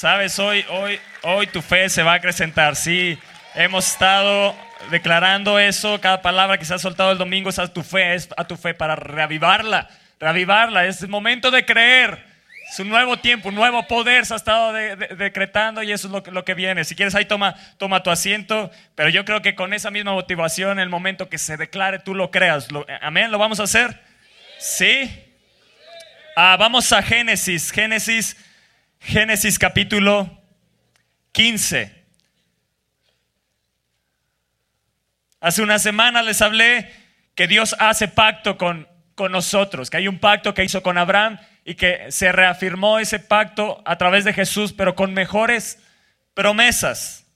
Sabes, hoy, hoy, hoy tu fe se va a acrecentar. Sí, hemos estado declarando eso. Cada palabra que se ha soltado el domingo es a tu fe, a tu fe para reavivarla, reavivarla. Es el momento de creer. Es un nuevo tiempo, un nuevo poder se ha estado decretando y eso es lo que, viene. Si quieres ahí toma, toma tu asiento, pero yo creo que con esa misma motivación, el momento que se declare, tú lo creas. amén, ¿lo vamos a hacer? Sí. Ah, vamos a Génesis, Génesis, Génesis capítulo 15. Hace una semana les hablé que Dios hace pacto con, con nosotros, que hay un pacto que hizo con Abraham y que se reafirmó ese pacto a través de Jesús, pero con mejores promesas.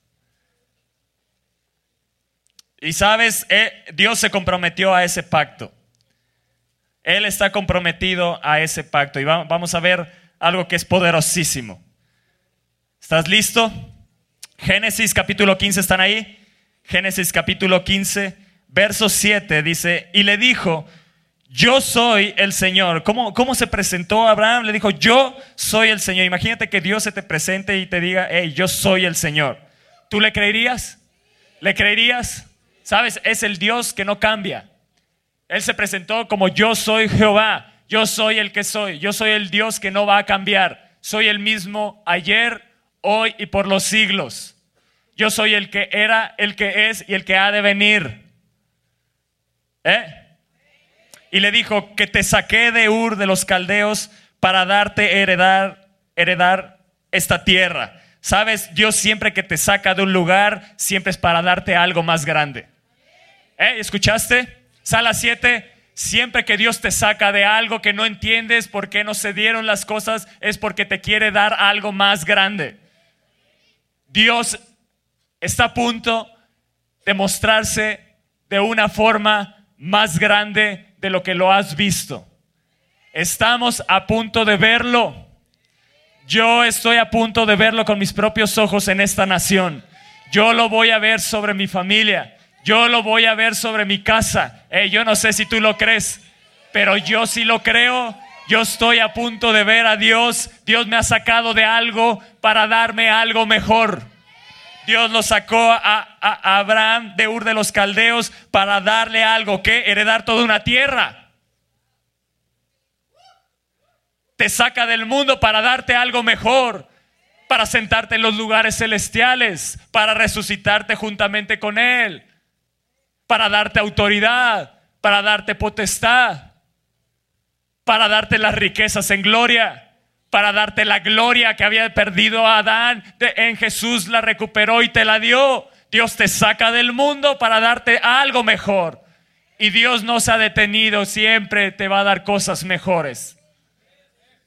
Y sabes, eh, Dios se comprometió a ese pacto. Él está comprometido a ese pacto. Y vamos a ver algo que es poderosísimo. ¿Estás listo? Génesis capítulo 15, ¿están ahí? Génesis capítulo 15, verso 7 dice, y le dijo, yo soy el Señor. ¿Cómo, ¿Cómo se presentó Abraham? Le dijo, yo soy el Señor. Imagínate que Dios se te presente y te diga, hey, yo soy el Señor. ¿Tú le creerías? ¿Le creerías? ¿Sabes? Es el Dios que no cambia. Él se presentó como yo soy Jehová. Yo soy el que soy. Yo soy el Dios que no va a cambiar. Soy el mismo ayer, hoy y por los siglos. Yo soy el que era, el que es y el que ha de venir. ¿Eh? y le dijo que te saqué de Ur de los caldeos para darte heredar, heredar esta tierra. Sabes, Dios siempre que te saca de un lugar, siempre es para darte algo más grande. ¿Eh? ¿Escuchaste? Sala 7, siempre que Dios te saca de algo que no entiendes por qué no se dieron las cosas, es porque te quiere dar algo más grande. Dios está a punto de mostrarse de una forma más grande de lo que lo has visto. Estamos a punto de verlo. Yo estoy a punto de verlo con mis propios ojos en esta nación. Yo lo voy a ver sobre mi familia. Yo lo voy a ver sobre mi casa. yo no sé si tú lo crees, pero yo sí lo creo. Yo estoy a punto de ver a Dios. Dios me ha sacado de algo para darme algo mejor. Dios lo sacó a, Abraham de Ur de los Caldeos para darle algo, que heredar toda una tierra. Te saca del mundo para darte algo mejor, para sentarte en los lugares celestiales, para resucitarte juntamente con Él, para darte autoridad, para darte potestad, para darte las riquezas en gloria para darte la gloria que había perdido a Adán. en Jesús la recuperó y te la dio. Dios te saca del mundo para darte algo mejor. Y Dios no se ha detenido, siempre te va a dar cosas mejores.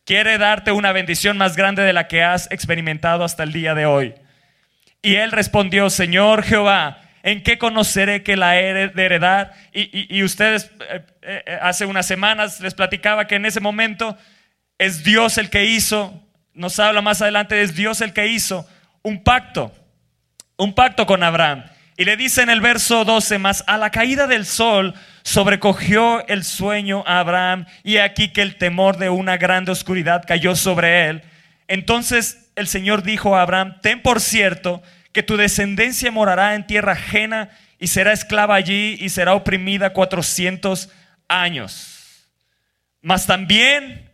Quiere darte una bendición más grande de la que has experimentado hasta el día de hoy. Y él respondió, Señor Jehová, ¿en qué conoceré que la he de heredar? Y, ustedes eh, eh, hace unas semanas les platicaba que en ese momento es Dios el que hizo, nos habla más adelante, es Dios el que hizo un pacto, un pacto con Abraham. Y le dice en el verso 12 más, a la caída del sol sobrecogió el sueño a Abraham y aquí que el temor de una grande oscuridad cayó sobre él. Entonces el Señor dijo a Abraham, ten por cierto que tu descendencia morará en tierra ajena y será esclava allí y será oprimida cuatrocientos años. Mas también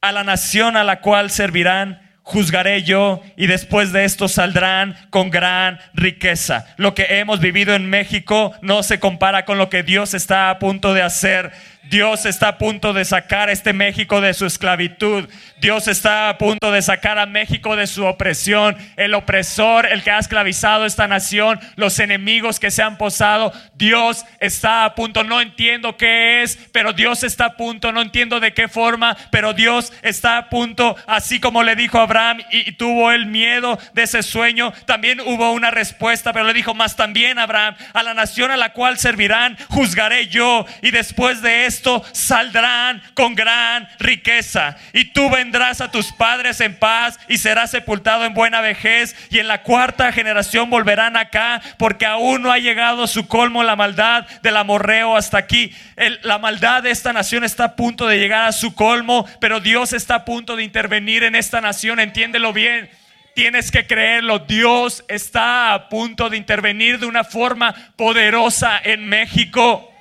a la nación a la cual servirán juzgaré yo y después de esto saldrán con gran riqueza. Lo que hemos vivido en México no se compara con lo que Dios está a punto de hacer Dios está a punto de sacar a este México de su esclavitud. Dios está a punto de sacar a México de su opresión. El opresor, el que ha esclavizado esta nación, los enemigos que se han posado. Dios está a punto. No entiendo qué es, pero Dios está a punto. No entiendo de qué forma, pero Dios está a punto. Así como le dijo Abraham y, tuvo el miedo de ese sueño, también hubo una respuesta, pero le dijo más también Abraham, a la nación a la cual servirán, juzgaré yo. Y después de eso, esto saldrán con gran riqueza. Y tú vendrás a tus padres en paz y serás sepultado en buena vejez. Y en la cuarta generación volverán acá, porque aún no ha llegado su colmo la maldad del amorreo hasta aquí. la maldad de esta nación está a punto de llegar a su colmo, pero Dios está a punto de intervenir en esta nación. Entiéndelo bien. Tienes que creerlo. Dios está a punto de intervenir de una forma poderosa en México.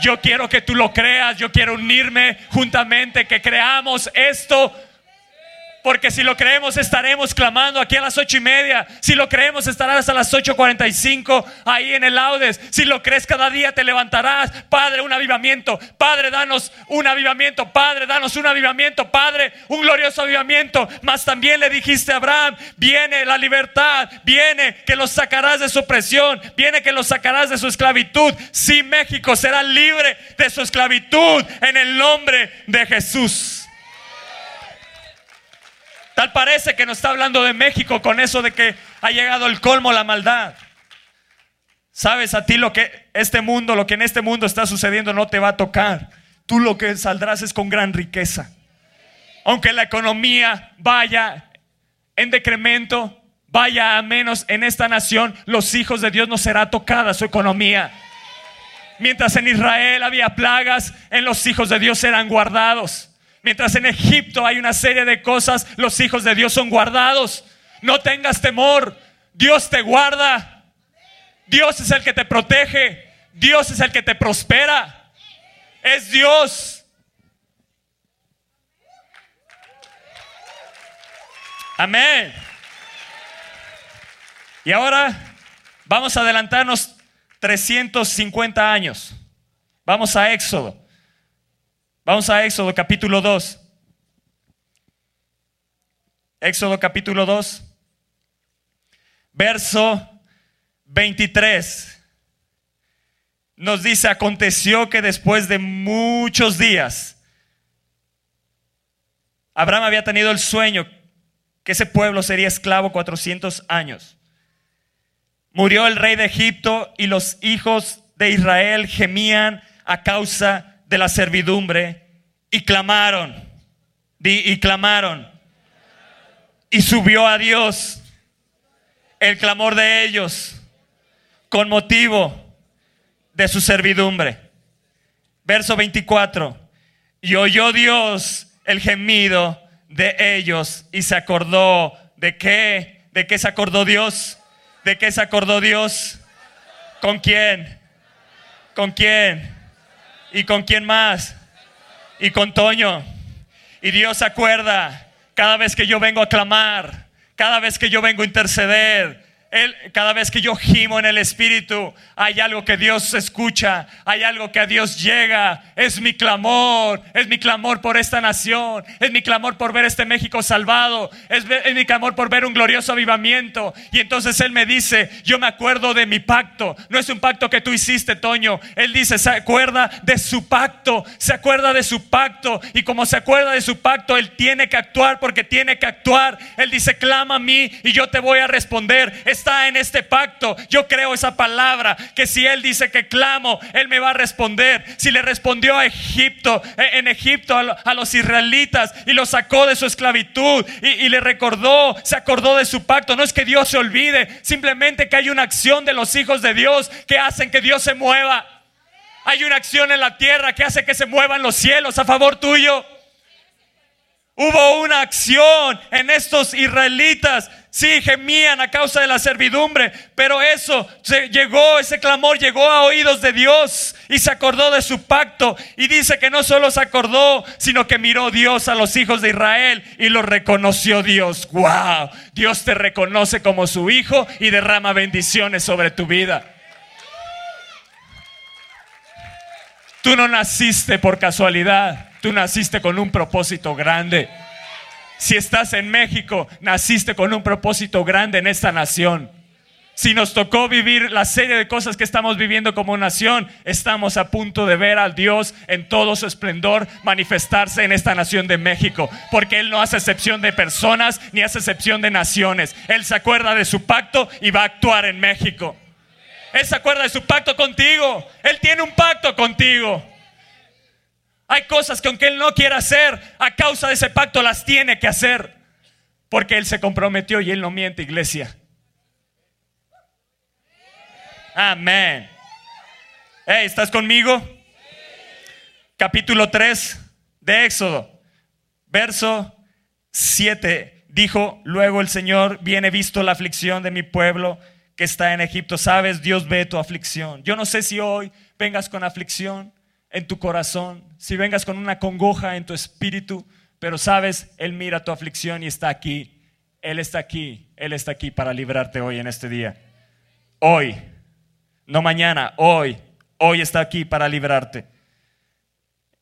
Yo quiero que tú lo creas. Yo quiero unirme juntamente, que creamos esto porque si lo creemos estaremos clamando aquí a las ocho y media. Si lo creemos estarás a las 8.45 ahí en el laudes. Si lo crees cada día te levantarás. Padre, un avivamiento. Padre, danos un avivamiento. Padre, danos un avivamiento. Padre, un glorioso avivamiento. Mas también le dijiste a Abraham, viene la libertad. Viene que los sacarás de su opresión. Viene que los sacarás de su esclavitud. Si México será libre de su esclavitud en el nombre de Jesús. Tal parece que nos está hablando de México con eso de que ha llegado el colmo la maldad. Sabes a ti lo que este mundo, lo que en este mundo está sucediendo no te va a tocar. Tú lo que saldrás es con gran riqueza. Aunque la economía vaya en decremento, vaya a menos en esta nación, los hijos de Dios no será tocada su economía. Mientras en Israel había plagas, en los hijos de Dios eran guardados. Mientras en Egipto hay una serie de cosas, los hijos de Dios son guardados. No tengas temor, Dios te guarda. Dios es el que te protege. Dios es el que te prospera. Es Dios. Amén. Y ahora vamos a adelantarnos 350 años. Vamos a Éxodo. Vamos a Éxodo capítulo 2. Éxodo capítulo 2, verso 23. Nos dice, aconteció que después de muchos días, Abraham había tenido el sueño que ese pueblo sería esclavo 400 años. Murió el rey de Egipto y los hijos de Israel gemían a causa de la servidumbre y clamaron, y clamaron, y subió a Dios el clamor de ellos con motivo de su servidumbre. Verso 24, y oyó Dios el gemido de ellos y se acordó de qué, de qué se acordó Dios, de qué se acordó Dios, con quién, con quién ¿Y con quién más? Y con Toño. Y Dios acuerda cada vez que yo vengo a clamar, cada vez que yo vengo a interceder, cada vez que yo gimo en el Espíritu, hay algo que Dios escucha, hay algo que a Dios llega. Es mi clamor, es mi clamor por esta nación, es mi clamor por ver este México salvado, es mi clamor por ver un glorioso avivamiento. Y entonces Él me dice, yo me acuerdo de mi pacto. No es un pacto que tú hiciste, Toño. Él dice, se acuerda de su pacto, se acuerda de su pacto. Y como se acuerda de su pacto, Él tiene que actuar porque tiene que actuar. Él dice, clama a mí y yo te voy a responder está en este pacto. Yo creo esa palabra, que si Él dice que clamo, Él me va a responder. Si le respondió a Egipto, e, en Egipto a los israelitas y los sacó de su esclavitud y, le recordó, se acordó de su pacto. No es que Dios se olvide, simplemente que hay una acción de los hijos de Dios que hacen que Dios se mueva. Hay una acción en la tierra que hace que se muevan los cielos a favor tuyo. Hubo una acción en estos israelitas. Sí, gemían a causa de la servidumbre, pero eso se llegó, ese clamor llegó a oídos de Dios y se acordó de su pacto. Y dice que no solo se acordó, sino que miró Dios a los hijos de Israel y lo reconoció Dios. ¡Wow! Dios te reconoce como su hijo y derrama bendiciones sobre tu vida. Tú no naciste por casualidad. Tú naciste con un propósito grande. Si estás en México, naciste con un propósito grande en esta nación. Si nos tocó vivir la serie de cosas que estamos viviendo como nación, estamos a punto de ver al Dios en todo su esplendor manifestarse en esta nación de México. Porque Él no hace excepción de personas ni hace excepción de naciones. Él se acuerda de su pacto y va a actuar en México. Él se acuerda de su pacto contigo. Él tiene un pacto contigo. Hay cosas que aunque Él no quiera hacer, a causa de ese pacto las tiene que hacer. Porque Él se comprometió y Él no miente, iglesia. Amén. Hey, ¿estás conmigo? Capítulo 3 de Éxodo, verso 7. Dijo, luego el Señor, viene visto la aflicción de mi pueblo que está en Egipto. Sabes, Dios ve tu aflicción. Yo no sé si hoy vengas con aflicción en tu corazón, si vengas con una congoja en tu espíritu, pero sabes, Él mira tu aflicción y está aquí. Él está aquí, Él está aquí para librarte hoy en este día. Hoy, no mañana, hoy, hoy está aquí para librarte.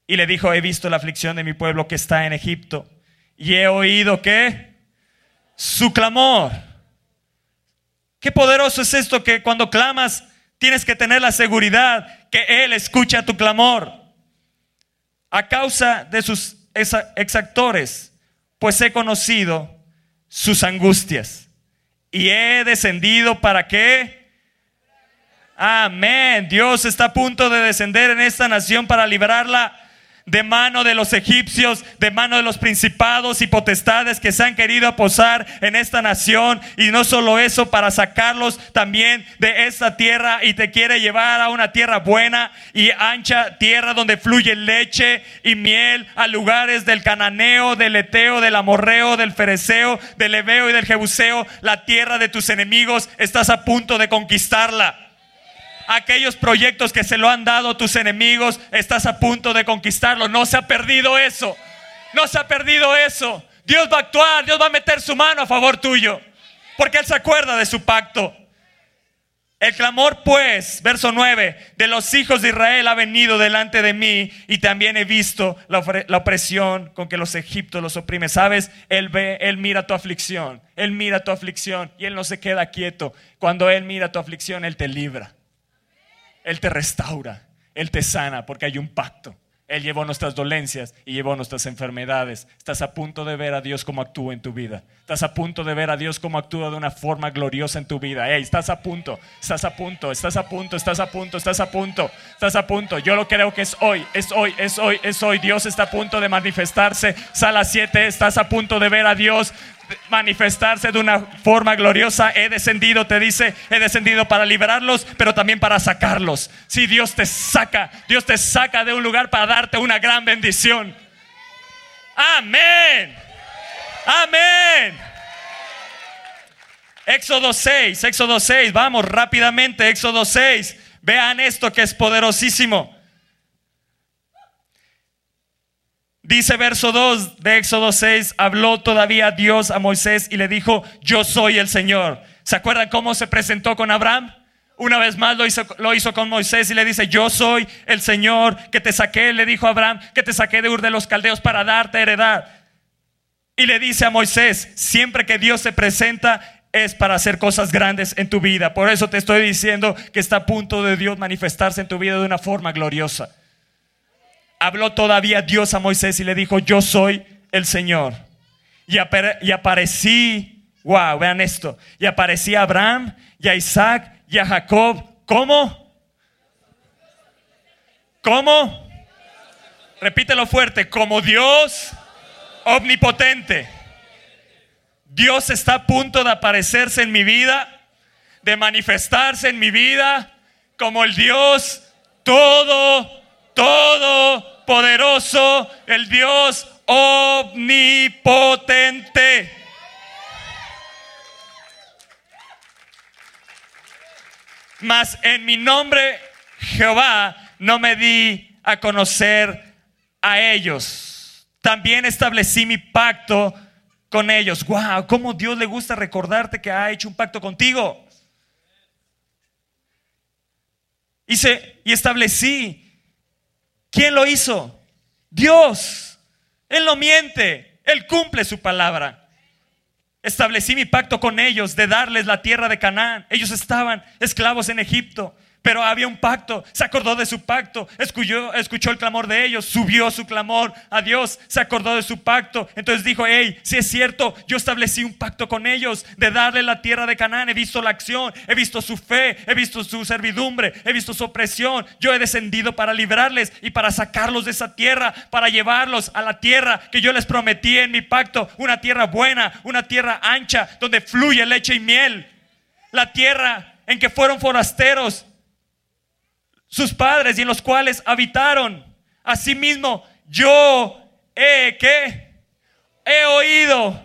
Y le dijo, he visto la aflicción de mi pueblo que está en Egipto y he oído que su clamor. Qué poderoso es esto que cuando clamas tienes que tener la seguridad que Él escucha tu clamor. A causa de sus exactores, pues he conocido sus angustias y he descendido para qué. Amén. Dios está a punto de descender en esta nación para librarla de mano de los egipcios, de mano de los principados y potestades que se han querido posar en esta nación. Y no solo eso, para sacarlos también de esta tierra y te quiere llevar a una tierra buena y ancha, tierra donde fluye leche y miel, a lugares del cananeo, del eteo, del amorreo, del fereceo, del ebeo y del jebuseo, la tierra de tus enemigos, estás a punto de conquistarla aquellos proyectos que se lo han dado tus enemigos, estás a punto de conquistarlo. No se ha perdido eso. No se ha perdido eso. Dios va a actuar, Dios va a meter su mano a favor tuyo, porque Él se acuerda de su pacto. El clamor, pues, verso 9, de los hijos de Israel ha venido delante de mí y también he visto la, opresión con que los egiptos los oprimen. ¿Sabes? Él ve, Él mira tu aflicción, Él mira tu aflicción y Él no se queda quieto. Cuando Él mira tu aflicción, Él te libra. Él te restaura, Él te sana, porque hay un pacto. Él llevó nuestras dolencias y llevó nuestras enfermedades. Estás a punto de ver a Dios como actúa en tu vida. Estás a punto de ver a Dios como actúa de una forma gloriosa en tu vida. Hey, estás a punto, estás a punto, estás a punto, estás a punto, estás a punto, estás a punto. Yo lo creo que es hoy, es hoy, es hoy, es hoy. Dios está a punto de manifestarse. Sala 7, estás a punto de ver a Dios manifestarse de una forma gloriosa. He descendido, te dice, he descendido para liberarlos, pero también para sacarlos. Si Dios te saca, Dios te saca de un lugar para darte una gran bendición. Amén. Amén. Éxodo 6, Éxodo 6, vamos rápidamente, Éxodo 6. Vean esto que es poderosísimo. Dice verso 2 de Éxodo 6, habló todavía Dios a Moisés y le dijo, yo soy el Señor. ¿Se acuerdan cómo se presentó con Abraham? Una vez más lo hizo, lo hizo con Moisés y le dice, yo soy el Señor que te saqué, le dijo Abraham, que te saqué de Ur de los Caldeos para darte heredad. Y le dice a Moisés, siempre que Dios se presenta es para hacer cosas grandes en tu vida. Por eso te estoy diciendo que está a punto de Dios manifestarse en tu vida de una forma gloriosa habló todavía Dios a Moisés y le dijo, yo soy el Señor. Y, aparecí, wow, vean esto, y aparecí a Abraham y a Isaac y a Jacob. ¿Cómo? ¿Cómo? Repítelo fuerte, como Dios omnipotente. Dios está a punto de aparecerse en mi vida, de manifestarse en mi vida como el Dios todo todopoderoso, el Dios omnipotente. Mas en mi nombre, Jehová, no me di a conocer a ellos. También establecí mi pacto con ellos. Wow, cómo Dios le gusta recordarte que ha hecho un pacto contigo. Hice y establecí ¿Quién lo hizo? Dios. Él no miente, Él cumple su palabra. Establecí mi pacto con ellos de darles la tierra de Canaán. Ellos estaban esclavos en Egipto, Pero había un pacto, se acordó de su pacto, escuchó, el clamor de ellos, subió su clamor a Dios, se acordó de su pacto. Entonces dijo, hey, si es cierto, yo establecí un pacto con ellos de darle la tierra de Canaán. He visto la acción, he visto su fe, he visto su servidumbre, he visto su opresión. Yo he descendido para librarles y para sacarlos de esa tierra, para llevarlos a la tierra que yo les prometí en mi pacto, una tierra buena, una tierra ancha, donde fluye leche y miel. La tierra en que fueron forasteros sus padres y en los cuales habitaron. Asimismo, yo he. He oído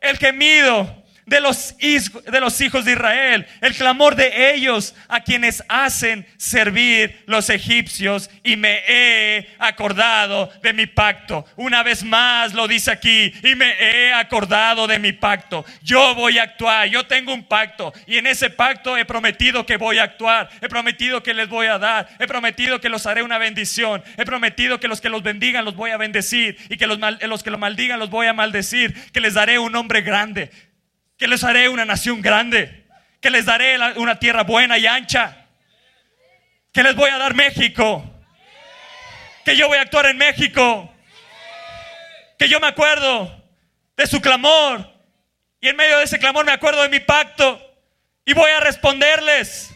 el gemido de los, hijos de Israel, el clamor de ellos a quienes hacen servir los egipcios y me he acordado de mi pacto. Una vez más lo dice aquí y me he acordado de mi pacto. Yo voy a actuar, yo tengo un pacto y en ese pacto he prometido que voy a actuar, he prometido que les voy a dar, he prometido que los haré una bendición, he prometido que los que los bendigan los voy a bendecir y que los, los que los maldigan los voy a maldecir, que les daré un nombre grande que les haré una nación grande, que les daré una tierra buena y ancha, que les voy a dar México, que yo voy a actuar en México, que yo me acuerdo de su clamor y en medio de ese clamor me acuerdo de mi pacto y voy a responderles.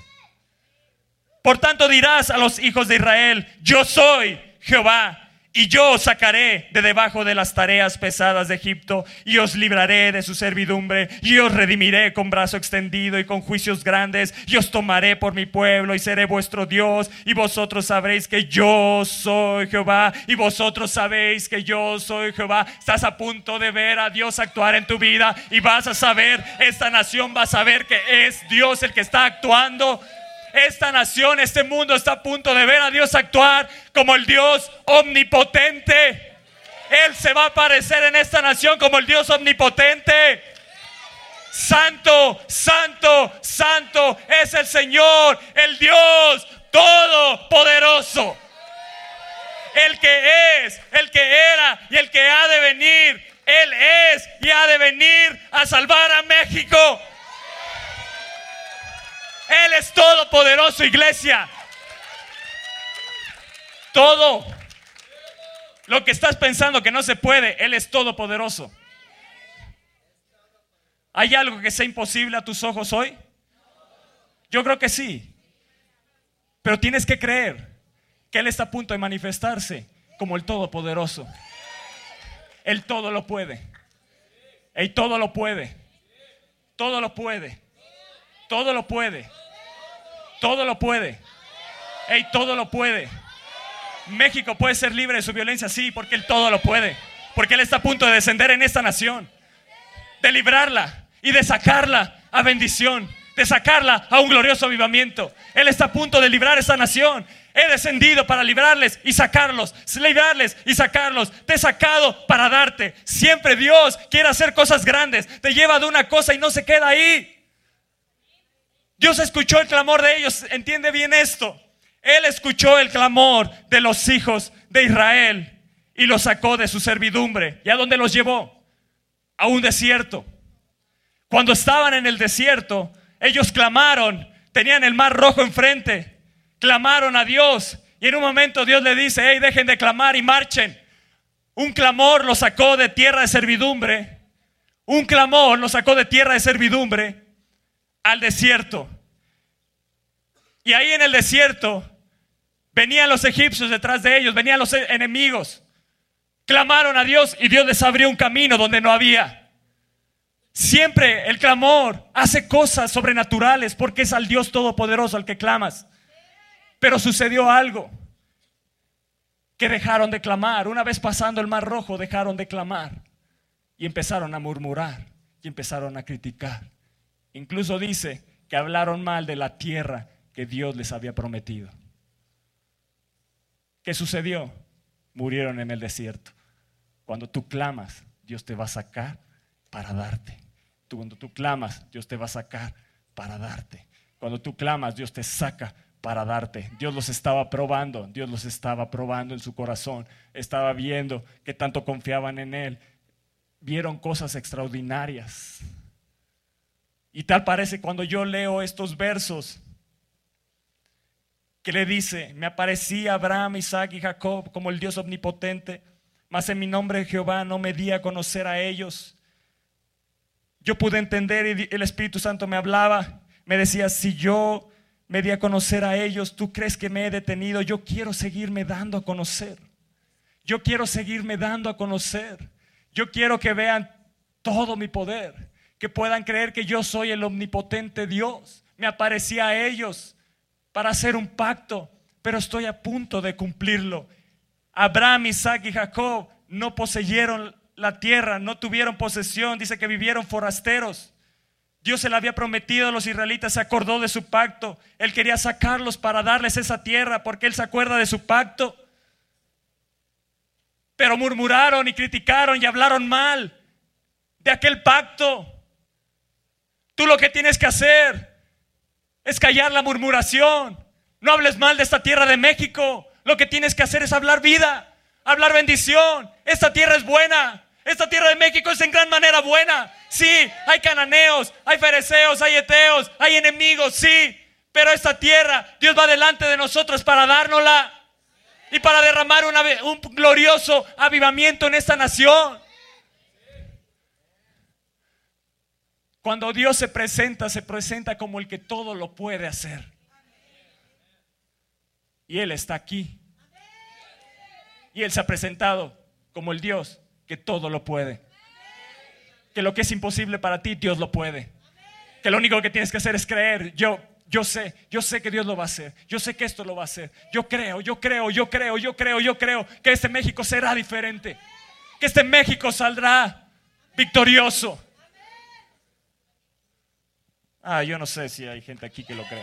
Por tanto dirás a los hijos de Israel, yo soy Jehová y yo os sacaré de debajo de las tareas pesadas de Egipto y os libraré de su servidumbre y os redimiré con brazo extendido y con juicios grandes y os tomaré por mi pueblo y seré vuestro Dios y vosotros sabréis que yo soy Jehová y vosotros sabéis que yo soy Jehová. Estás a punto de ver a Dios actuar en tu vida y vas a saber, esta nación va a saber que es Dios el que está actuando esta nación, este mundo está a punto de ver a Dios actuar como el Dios omnipotente. Él se va a aparecer en esta nación como el Dios omnipotente. Santo, santo, santo es el Señor, el Dios todopoderoso. El que es, el que era y el que ha de venir. Él es y ha de venir a salvar a México. Él es todopoderoso, iglesia. Todo lo que estás pensando que no se puede, Él es todopoderoso. ¿Hay algo que sea imposible a tus ojos hoy? Yo creo que sí. Pero tienes que creer que Él está a punto de manifestarse como el Todopoderoso. Él todo lo puede. Él todo lo puede. Todo lo puede. Todo lo puede. Todo lo puede. Ey, todo lo puede. México puede ser libre de su violencia, sí, porque Él todo lo puede. Porque Él está a punto de descender en esta nación. De librarla y de sacarla a bendición. De sacarla a un glorioso avivamiento. Él está a punto de librar esta nación. He descendido para librarles y sacarlos, librarles y sacarlos. Te he sacado para darte. Siempre Dios quiere hacer cosas grandes. Te lleva de una cosa y no se queda ahí. Dios escuchó el clamor de ellos. Entiende bien esto. Él escuchó el clamor de los hijos de Israel y los sacó de su servidumbre. ¿Y a dónde los llevó? A un desierto. Cuando estaban en el desierto, ellos clamaron, tenían el mar rojo enfrente, clamaron a Dios. Y en un momento Dios le dice, hey, dejen de clamar y marchen. Un clamor los sacó de tierra de servidumbre. Un clamor los sacó de tierra de servidumbre al desierto. Y ahí en el desierto venían los egipcios detrás de ellos, venían los enemigos. Clamaron a Dios y Dios les abrió un camino donde no había. Siempre el clamor hace cosas sobrenaturales porque es al Dios Todopoderoso al que clamas. Pero sucedió algo que dejaron de clamar. Una vez pasando el mar rojo, dejaron de clamar y empezaron a murmurar y empezaron a criticar. Incluso dice que hablaron mal de la tierra que Dios les había prometido. ¿Qué sucedió? Murieron en el desierto. Cuando tú clamas, Dios te va a sacar para darte. cuando tú clamas, Dios te va a sacar para darte. Cuando tú clamas, Dios te saca para darte. Dios los estaba probando, Dios los estaba probando en su corazón. Estaba viendo que tanto confiaban en Él. Vieron cosas extraordinarias. Y tal parece cuando yo leo estos versos que le dice, me aparecía Abraham, Isaac y Jacob como el Dios omnipotente, mas en mi nombre Jehová no me di a conocer a ellos. Yo pude entender y el Espíritu Santo me hablaba, me decía, si yo me di a conocer a ellos, tú crees que me he detenido, yo quiero seguirme dando a conocer. Yo quiero seguirme dando a conocer. Yo quiero que vean todo mi poder, que puedan creer que yo soy el omnipotente Dios. Me aparecía a ellos para hacer un pacto, pero estoy a punto de cumplirlo. Abraham, Isaac y Jacob no poseyeron la tierra, no tuvieron posesión, dice que vivieron forasteros. Dios se le había prometido a los israelitas, se acordó de su pacto. Él quería sacarlos para darles esa tierra porque Él se acuerda de su pacto. Pero murmuraron y criticaron y hablaron mal de aquel pacto. Tú lo que tienes que hacer es callar la murmuración. No hables mal de esta tierra de México. Lo que tienes que hacer es hablar vida, hablar bendición. Esta tierra es buena. Esta tierra de México es en gran manera buena. Sí, hay cananeos, hay fereceos, hay eteos, hay enemigos, sí. Pero esta tierra, Dios va delante de nosotros para dárnosla y para derramar un glorioso avivamiento en esta nación. Cuando Dios se presenta, se presenta como el que todo lo puede hacer. Y Él está aquí. Y Él se ha presentado como el Dios que todo lo puede. Que lo que es imposible para ti, Dios lo puede. Que lo único que tienes que hacer es creer. Yo, yo sé, yo sé que Dios lo va a hacer. Yo sé que esto lo va a hacer. Yo creo, yo creo, yo creo, yo creo, yo creo que este México será diferente. Que este México saldrá victorioso. Ah, yo no sé si hay gente aquí que lo cree.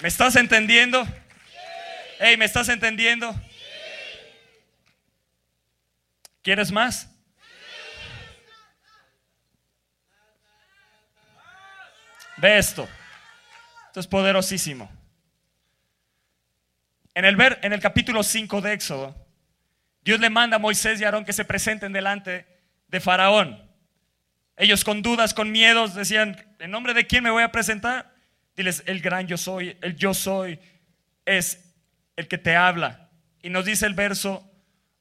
¿Me estás entendiendo? Hey, ¿me estás entendiendo? ¿Quieres más? Ve esto. Esto es poderosísimo. En el, ver, en el capítulo 5 de Éxodo, Dios le manda a Moisés y Aarón que se presenten delante de Faraón. Ellos con dudas, con miedos, decían, ¿en nombre de quién me voy a presentar? Diles, el gran yo soy, el yo soy es el que te habla. Y nos dice el verso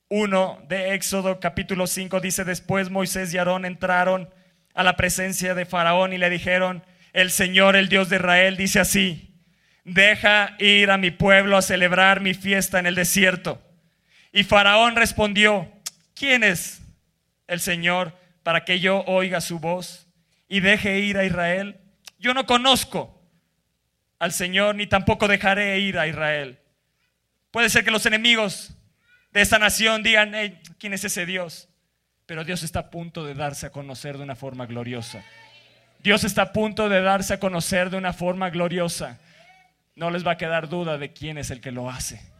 1 de Éxodo capítulo 5, dice, después Moisés y Aarón entraron a la presencia de Faraón y le dijeron, el Señor, el Dios de Israel, dice así, deja ir a mi pueblo a celebrar mi fiesta en el desierto. Y Faraón respondió, ¿quién es el Señor para que yo oiga su voz y deje ir a Israel? Yo no conozco al Señor ni tampoco dejaré ir a Israel. Puede ser que los enemigos de esta nación digan, ¿quién es ese Dios? Pero Dios está a punto de darse a conocer de una forma gloriosa. Dios está a punto de darse a conocer de una forma gloriosa. No les va a quedar duda de quién es el que lo hace.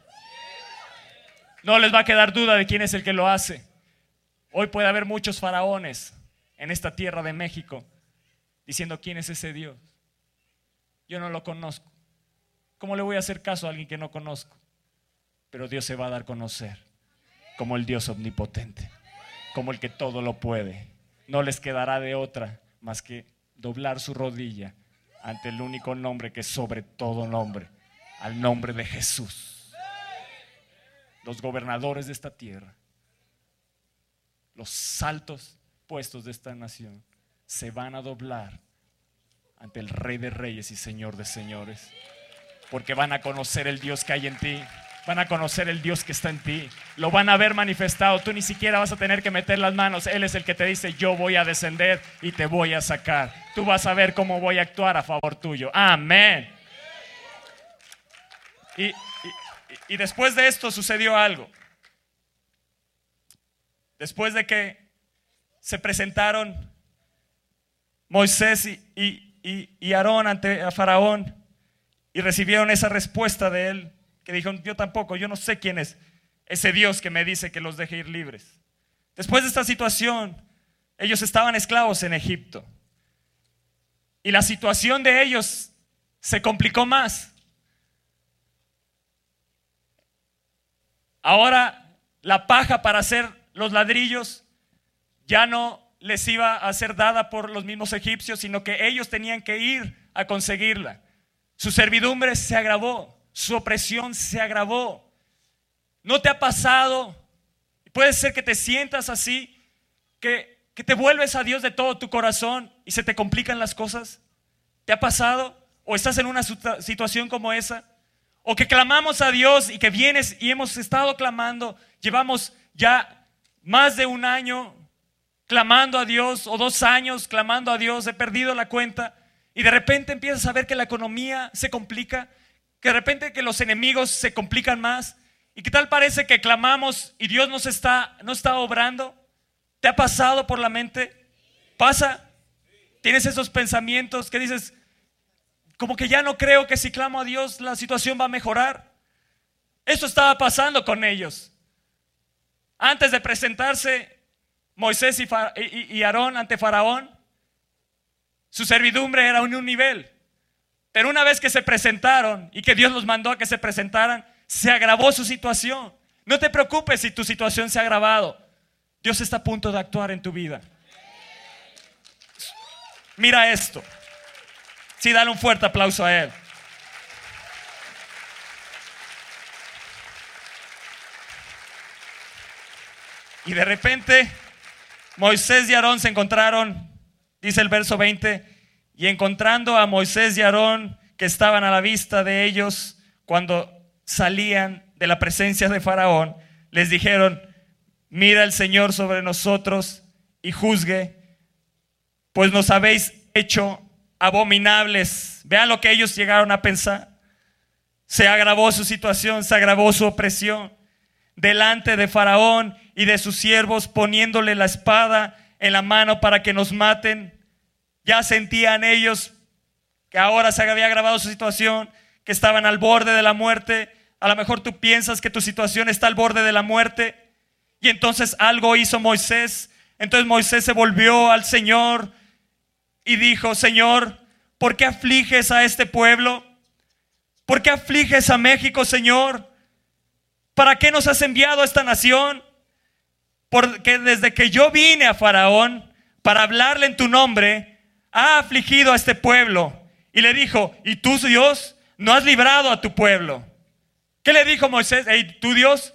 No les va a quedar duda de quién es el que lo hace. Hoy puede haber muchos faraones en esta tierra de México diciendo quién es ese Dios. Yo no lo conozco. ¿Cómo le voy a hacer caso a alguien que no conozco? Pero Dios se va a dar a conocer como el Dios omnipotente, como el que todo lo puede. No les quedará de otra más que doblar su rodilla ante el único nombre que es sobre todo nombre, al nombre de Jesús los gobernadores de esta tierra, los altos puestos de esta nación, se van a doblar ante el Rey de Reyes y Señor de Señores, porque van a conocer el Dios que hay en ti. Van a conocer el Dios que está en ti. Lo van a ver manifestado. Tú ni siquiera vas a tener que meter las manos. Él es el que te dice, yo voy a descender y te voy a sacar. Tú vas a ver cómo voy a actuar a favor tuyo. Amén. Y, y después de esto sucedió algo. Después de que se presentaron Moisés y, Aarón ante a Faraón y recibieron esa respuesta de él, que dijo, yo tampoco, yo no sé quién es ese Dios que me dice que los deje ir libres. Después de esta situación, ellos estaban esclavos en Egipto. Y la situación de ellos se complicó más. Ahora la paja para hacer los ladrillos ya no les iba a ser dada por los mismos egipcios, sino que ellos tenían que ir a conseguirla. Su servidumbre se agravó, su opresión se agravó. ¿No te ha pasado? Puede ser que te sientas así, que, que te vuelves a Dios de todo tu corazón y se te complican las cosas. ¿Te ha pasado? ¿O estás en una situación como esa? ¿O que clamamos a Dios y que vienes y hemos estado clamando, llevamos ya más de un año clamando a Dios o dos años clamando a Dios, he perdido la cuenta y de repente empiezas a ver que la economía se complica, que de repente que los enemigos se complican más y que tal parece que clamamos y Dios está, no está obrando. ¿Te ha pasado por la mente? ¿Pasa? ¿Tienes esos pensamientos que dices, como que ya no creo que si clamo a Dios la situación va a mejorar? Eso estaba pasando con ellos. Antes de presentarse Moisés y, Aarón ante Faraón, su servidumbre era un nivel. Pero una vez que se presentaron y que Dios los mandó a que se presentaran, se agravó su situación. No te preocupes si tu situación se ha agravado. Dios está a punto de actuar en tu vida. Mira esto. Sí, dale un fuerte aplauso a Él. Y de repente Moisés y Aarón se encontraron, dice el verso 20, y encontrando a Moisés y Aarón que estaban a la vista de ellos cuando salían de la presencia de Faraón, les dijeron, mira el Señor sobre nosotros y juzgue, pues nos habéis hecho abominables. Vean lo que ellos llegaron a pensar. Se agravó su situación, se agravó su opresión delante de Faraón y de sus siervos poniéndole la espada en la mano para que nos maten. Ya sentían ellos que ahora se había agravado su situación, que estaban al borde de la muerte. A lo mejor tú piensas que tu situación está al borde de la muerte. Y entonces algo hizo Moisés. Entonces Moisés se volvió al Señor y dijo, Señor, ¿por qué afliges a este pueblo? ¿Por qué afliges a México, Señor? ¿Para qué nos has enviado a esta nación? Porque desde que yo vine a Faraón para hablarle en tu nombre, ha afligido a este pueblo. Y le dijo, ¿y tú Dios no has librado a tu pueblo? ¿Qué le dijo Moisés? Hey, tú Dios,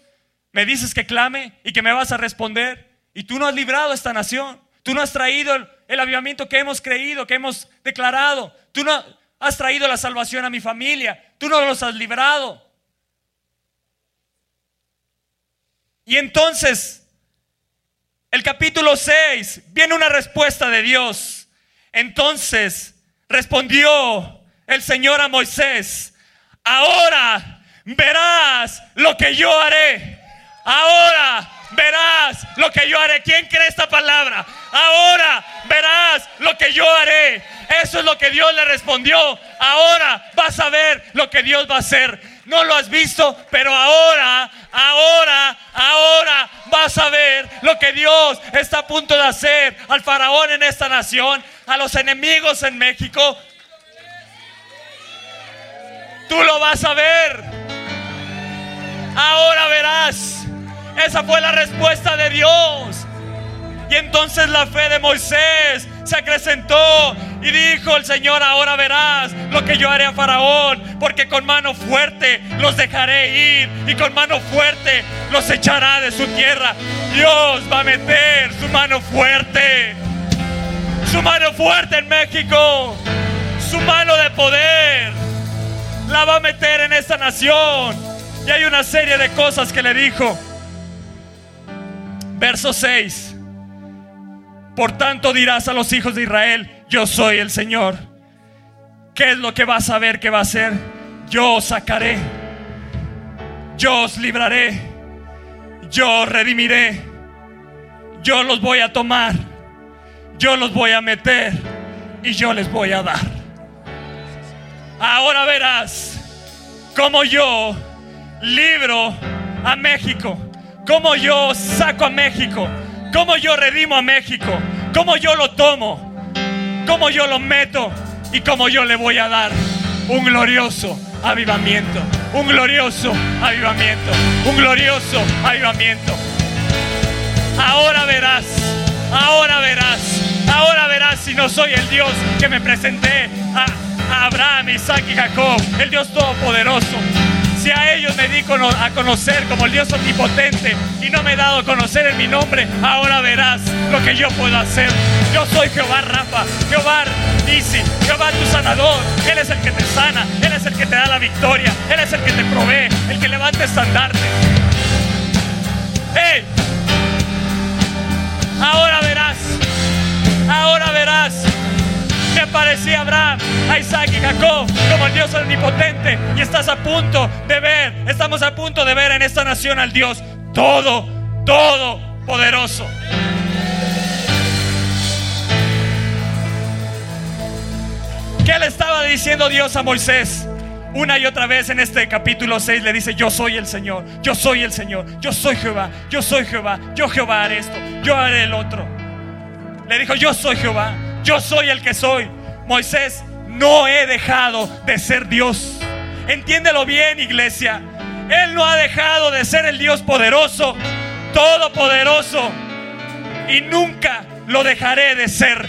me dices que clame y que me vas a responder. Y tú no has librado a esta nación. Tú no has traído el, avivamiento que hemos creído, que hemos declarado. Tú no has traído la salvación a mi familia. Tú no los has librado. Y entonces el capítulo 6, viene una respuesta de Dios. Entonces respondió el Señor a Moisés, ahora verás lo que yo haré. Ahora verás lo que yo haré. ¿Quién cree esta palabra? Ahora verás lo que yo haré. Eso es lo que Dios le respondió. Ahora vas a ver lo que Dios va a hacer. No lo has visto, pero ahora, ahora, ahora vas a ver lo que Dios está a punto de hacer al faraón en esta nación, a los enemigos en México. Tú lo vas a ver. Ahora verás. Esa fue la respuesta de Dios. Y entonces la fe de Moisés se acrecentó y dijo el Señor, ahora verás lo que yo haré a Faraón, porque con mano fuerte los dejaré ir y con mano fuerte los echará de su tierra. Dios va a meter su mano fuerte, su mano fuerte en México, su mano de poder, la va a meter en esta nación. Y hay una serie de cosas que le dijo. Verso 6. Por tanto dirás a los hijos de Israel, yo soy el Señor. ¿Qué es lo que vas a ver que va a hacer? Yo os sacaré, yo os libraré, yo os redimiré, yo los voy a tomar, yo los voy a meter y yo les voy a dar. Ahora verás cómo yo libro a México, cómo yo saco a México cómo yo redimo a México, cómo yo lo tomo, cómo yo lo meto y cómo yo le voy a dar un glorioso avivamiento, un glorioso avivamiento, un glorioso avivamiento. Ahora verás, ahora verás, ahora verás si no soy el Dios que me presenté a, Abraham, Isaac y Jacob, el Dios todopoderoso. Si a ellos me di a conocer como el Dios omnipotente y no me he dado a conocer en mi nombre, ahora verás lo que yo puedo hacer. Yo soy Jehová Rafa, Jehová Nisi, Jehová tu sanador. Él es el que te sana, Él es el que te da la victoria, Él es el que te provee, el que levanta estandarte. ¡Hey! Ahora verás, ahora verás me parecía Abraham, Isaac y Jacob como el Dios omnipotente. Y estás a punto de ver, estamos a punto de ver en esta nación al Dios todo, todo poderoso. ¿Qué le estaba diciendo Dios a Moisés? Una y otra vez en este capítulo 6 le dice, yo soy el Señor, yo soy el Señor, yo soy Jehová, yo soy Jehová, yo Jehová haré esto, yo haré el otro. Le dijo, yo soy Jehová, yo soy el que soy. Moisés, no he dejado de ser Dios. Entiéndelo bien, iglesia. Él no ha dejado de ser el Dios poderoso, todopoderoso. Y nunca lo dejaré de ser.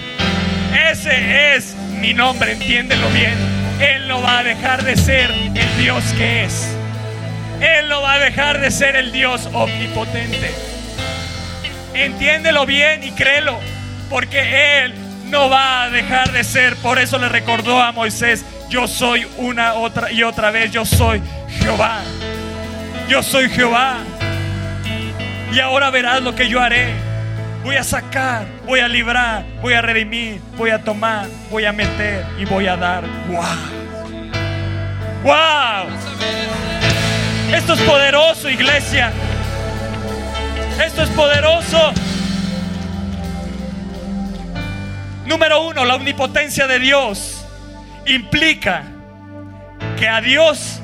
Ese es mi nombre, entiéndelo bien. Él no va a dejar de ser el Dios que es. Él no va a dejar de ser el Dios omnipotente. Entiéndelo bien y créelo, porque Él no va a dejar de ser. Por eso le recordó a Moisés, yo soy una otra y otra vez, yo soy Jehová. Yo soy Jehová. Y ahora verás lo que yo haré. Voy a sacar, voy a librar, voy a redimir, voy a tomar, voy a meter y voy a dar. ¡Wow! ¡Wow! Esto es poderoso, iglesia. Esto es poderoso. Número uno, la omnipotencia de Dios implica que a Dios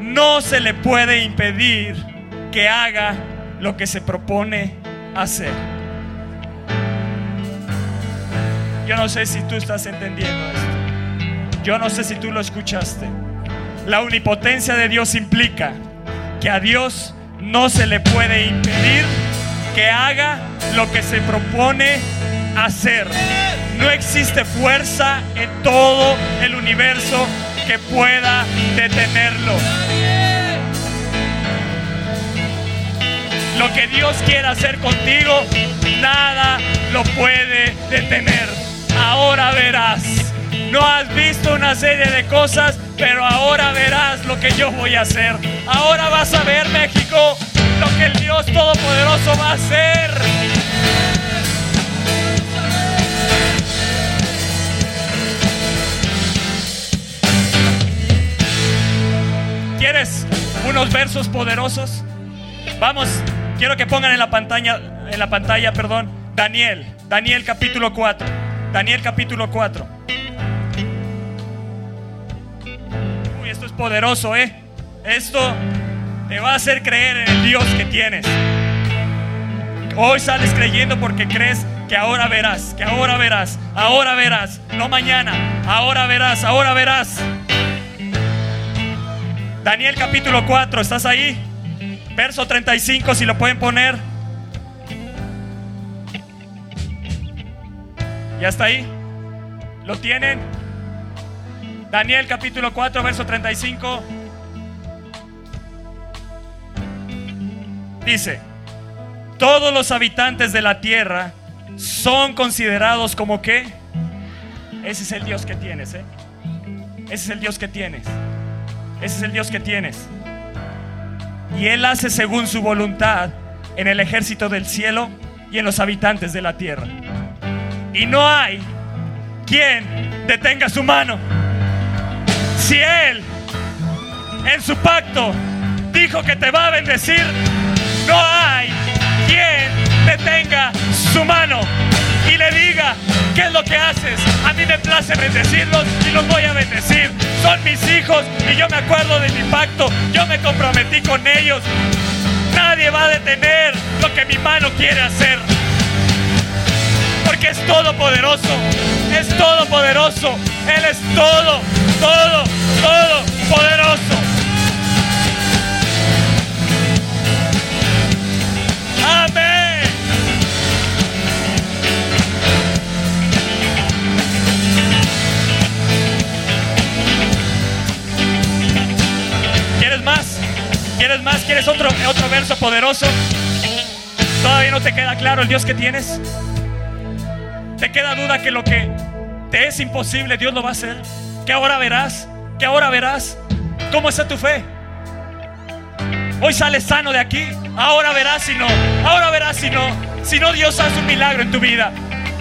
no se le puede impedir que haga lo que se propone hacer. Yo no sé si tú estás entendiendo esto. Yo no sé si tú lo escuchaste. La omnipotencia de Dios implica que a Dios no se le puede impedir que haga lo que se propone hacer. No existe fuerza en todo el universo que pueda detenerlo. Lo que Dios quiera hacer contigo, nada lo puede detener. Ahora verás. No has visto una serie de cosas, pero ahora verás lo que yo voy a hacer. Ahora vas a ver, México, lo que el Dios Todopoderoso va a hacer. ¿Quieres unos versos poderosos? Vamos, quiero que pongan en la pantalla, en la pantalla, perdón, Daniel, Daniel capítulo 4. Daniel capítulo 4. Uy, esto es poderoso, ¿eh? Esto te va a hacer creer en el Dios que tienes. Hoy sales creyendo porque crees que ahora verás, que ahora verás, ahora verás, no mañana, ahora verás, ahora verás. Daniel capítulo 4, ¿estás ahí? Verso 35, si lo pueden poner. ¿Ya está ahí? ¿Lo tienen? Daniel capítulo 4, verso 35. Dice, todos los habitantes de la tierra son considerados como qué? Ese es el Dios que tienes, ¿eh? Ese es el Dios que tienes. Ese es el Dios que tienes. Y Él hace según su voluntad en el ejército del cielo y en los habitantes de la tierra. Y no hay quien detenga su mano. Si Él en su pacto dijo que te va a bendecir, no hay quien detenga su mano y le diga, ¿qué es lo que haces? A mí me place bendecirlos y los voy a bendecir. Son mis hijos y yo me acuerdo de mi pacto. Yo me comprometí con ellos. Nadie va a detener lo que mi mano quiere hacer. Porque es todopoderoso. Es todopoderoso. Él es todo, todo, todo poderoso. ¿Quieres más? ¿Quieres otro, otro verso poderoso? ¿Todavía no te queda claro el Dios que tienes? ¿Te queda duda que lo que te es imposible Dios lo va a hacer? ¿Que ahora verás? ¿Que ahora verás? ¿Cómo está tu fe? Hoy sales sano de aquí. Ahora verás si no. Ahora verás si no. Si no, Dios hace un milagro en tu vida.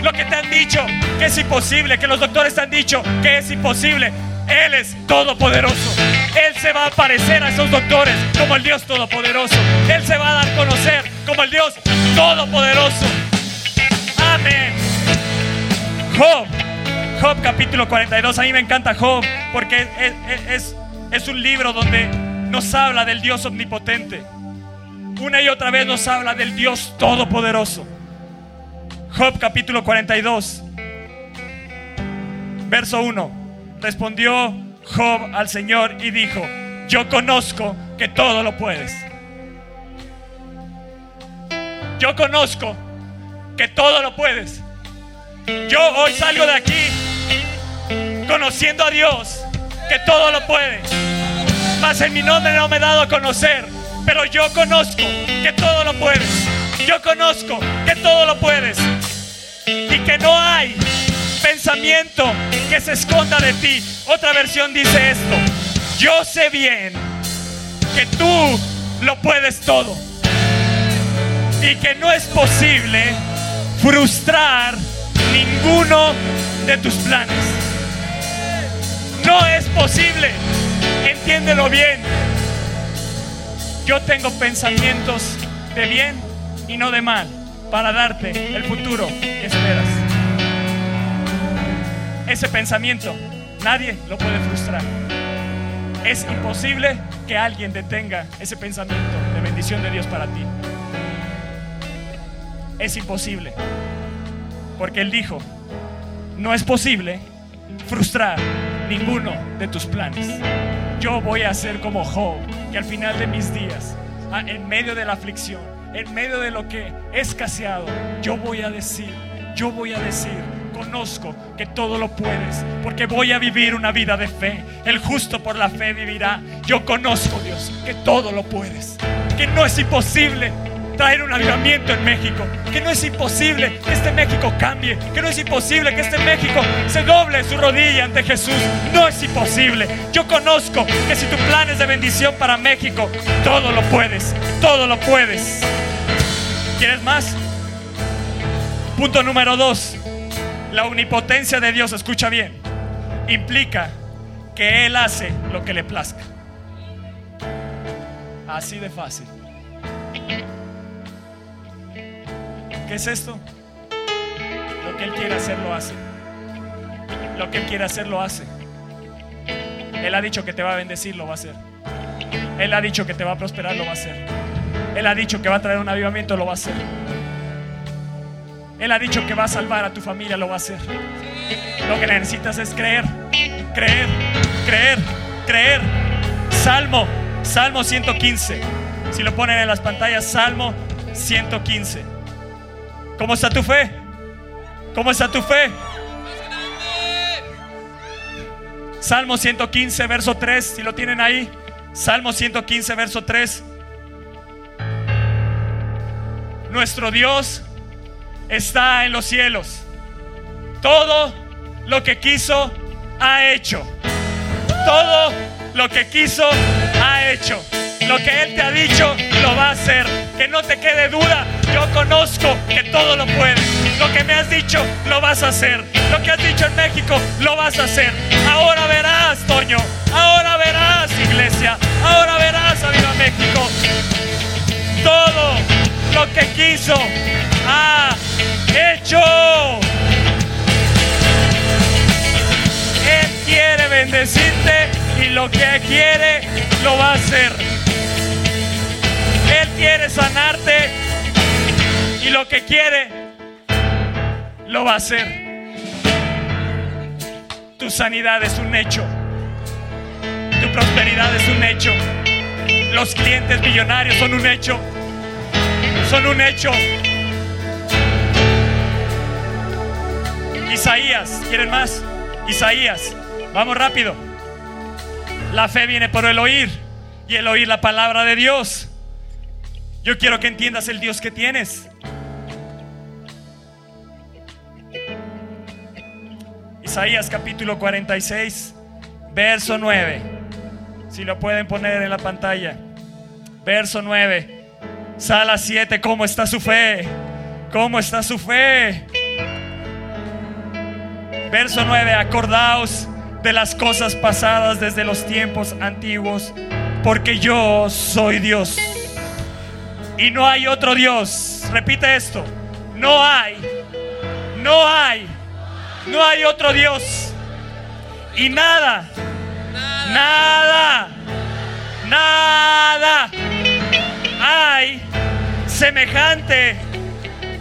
Lo que te han dicho que es imposible, que los doctores te han dicho que es imposible. Él es todopoderoso. Él se va a aparecer a esos doctores como el Dios todopoderoso. Él se va a dar a conocer como el Dios todopoderoso. Amén. Job. Job capítulo 42. A mí me encanta Job porque es, es un libro donde nos habla del Dios omnipotente. Una y otra vez nos habla del Dios todopoderoso. Job capítulo 42, verso 1. Respondió Job al Señor y dijo, yo conozco que todo lo puedes. Yo conozco que todo lo puedes. Yo hoy salgo de aquí conociendo a Dios que todo lo puede mas en mi nombre no me he dado a conocer. Pero yo conozco que todo lo puedes. Yo conozco que todo lo puedes. Y que no hay pensamiento que se esconda de ti. Otra versión dice esto. Yo sé bien que tú lo puedes todo. Y que no es posible frustrar ninguno de tus planes. No es posible entiéndelo bien. Yo tengo pensamientos de bien y no de mal para darte el futuro que esperas. Ese pensamiento nadie lo puede frustrar. Es imposible que alguien detenga ese pensamiento de bendición de Dios para ti. Es imposible. Porque Él dijo, no es posible frustrar ninguno de tus planes. Yo voy a ser como Job, que al final de mis días, ah, en medio de la aflicción, en medio de lo que he escaseado, yo voy a decir, yo voy a decir, conozco que todo lo puedes, porque voy a vivir una vida de fe. El justo por la fe vivirá. Yo conozco, Dios, que todo lo puedes, que no es imposible traer un avivamiento en México. Que no es imposible que este México cambie. Que no es imposible que este México se doble su rodilla ante Jesús. No es imposible. Yo conozco que si tu plan es de bendición para México, todo lo puedes. Todo lo puedes. ¿Quieres más? Punto número dos. La omnipotencia de Dios, escucha bien, implica que Él hace lo que le plazca. Así de fácil. ¿Qué es esto? Lo que Él quiere hacer lo hace. Lo que Él quiere hacer lo hace. Él ha dicho que te va a bendecir, lo va a hacer. Él ha dicho que te va a prosperar, lo va a hacer. Él ha dicho que va a traer un avivamiento, lo va a hacer. Él ha dicho que va a salvar a tu familia, lo va a hacer. Lo que necesitas es creer, creer, creer, creer. Salmo, Salmo 115. Si lo ponen en las pantallas, Salmo 115. ¿Cómo está tu fe? ¿Cómo está tu fe? Salmo 115, verso 3, si lo tienen ahí. Salmo 115, verso 3. Nuestro Dios está en los cielos. Todo lo que quiso ha hecho. Todo lo que quiso ha hecho. Lo que Él te ha dicho lo va a hacer. Que no te quede duda. Yo conozco que todo lo puedes. Lo que me has dicho lo vas a hacer. Lo que has dicho en México lo vas a hacer. Ahora verás, Toño. Ahora verás, iglesia. Ahora verás, Viva México. Todo lo que quiso ha hecho. Él quiere bendecirte y lo que quiere lo va a hacer. Él quiere sanarte y lo que quiere lo va a hacer. Tu sanidad es un hecho. Tu prosperidad es un hecho. Los clientes millonarios son un hecho. Son un hecho. Isaías, ¿quieren más? Isaías, vamos rápido. La fe viene por el oír y el oír la palabra de Dios. Yo quiero que entiendas el Dios que tienes. Isaías capítulo 46, verso 9. Si lo pueden poner en la pantalla. Verso 9. Sala 7, ¿cómo está su fe? ¿Cómo está su fe? Verso 9, acordaos de las cosas pasadas desde los tiempos antiguos, porque yo soy Dios. Y no hay otro Dios. Repite esto. No hay. No hay. No hay otro Dios. Y nada. Nada. Nada. Hay semejante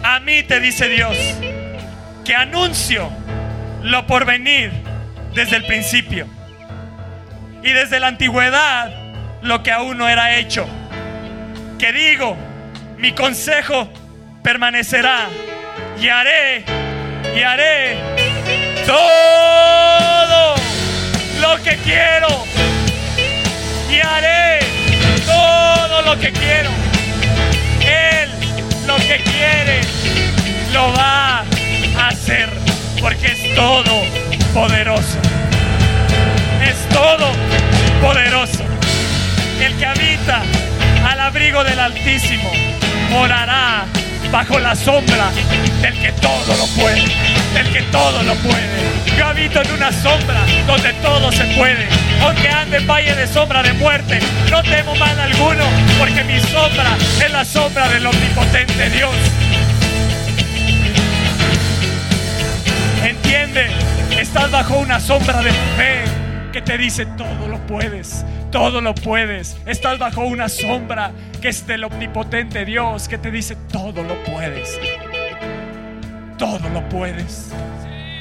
a mí, te dice Dios, que anuncio lo por venir desde el principio. Y desde la antigüedad lo que aún no era hecho. Que digo, mi consejo permanecerá y haré, y haré todo lo que quiero. Y haré todo lo que quiero. Lo que quiere lo va a hacer porque es todo poderoso. Es todo poderoso. El que habita al abrigo del Altísimo morará bajo la sombra del que todo lo puede, del que todo lo puede. Yo habito en una sombra donde todo se puede. Aunque ande valle de sombra de muerte, no temo mal alguno, porque mi sombra es la sombra del omnipotente Dios. Entiende, estás bajo una sombra de fe que te dice todo lo puedes, todo lo puedes. Estás bajo una sombra que es del omnipotente Dios que te dice todo lo puedes. Todo lo puedes.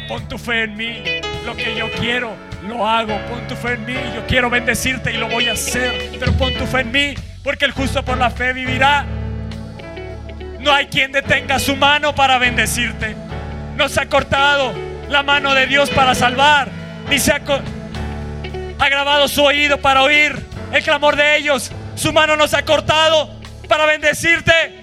Pon tu fe en mí. Lo que yo quiero, lo hago. Pon tu fe en mí. Yo quiero bendecirte y lo voy a hacer. Pero pon tu fe en mí, porque el justo por la fe vivirá. No hay quien detenga su mano para bendecirte. No se ha cortado la mano de Dios para salvar, ni se ha agravado su oído para oír el clamor de ellos. Su mano no se ha cortado para bendecirte.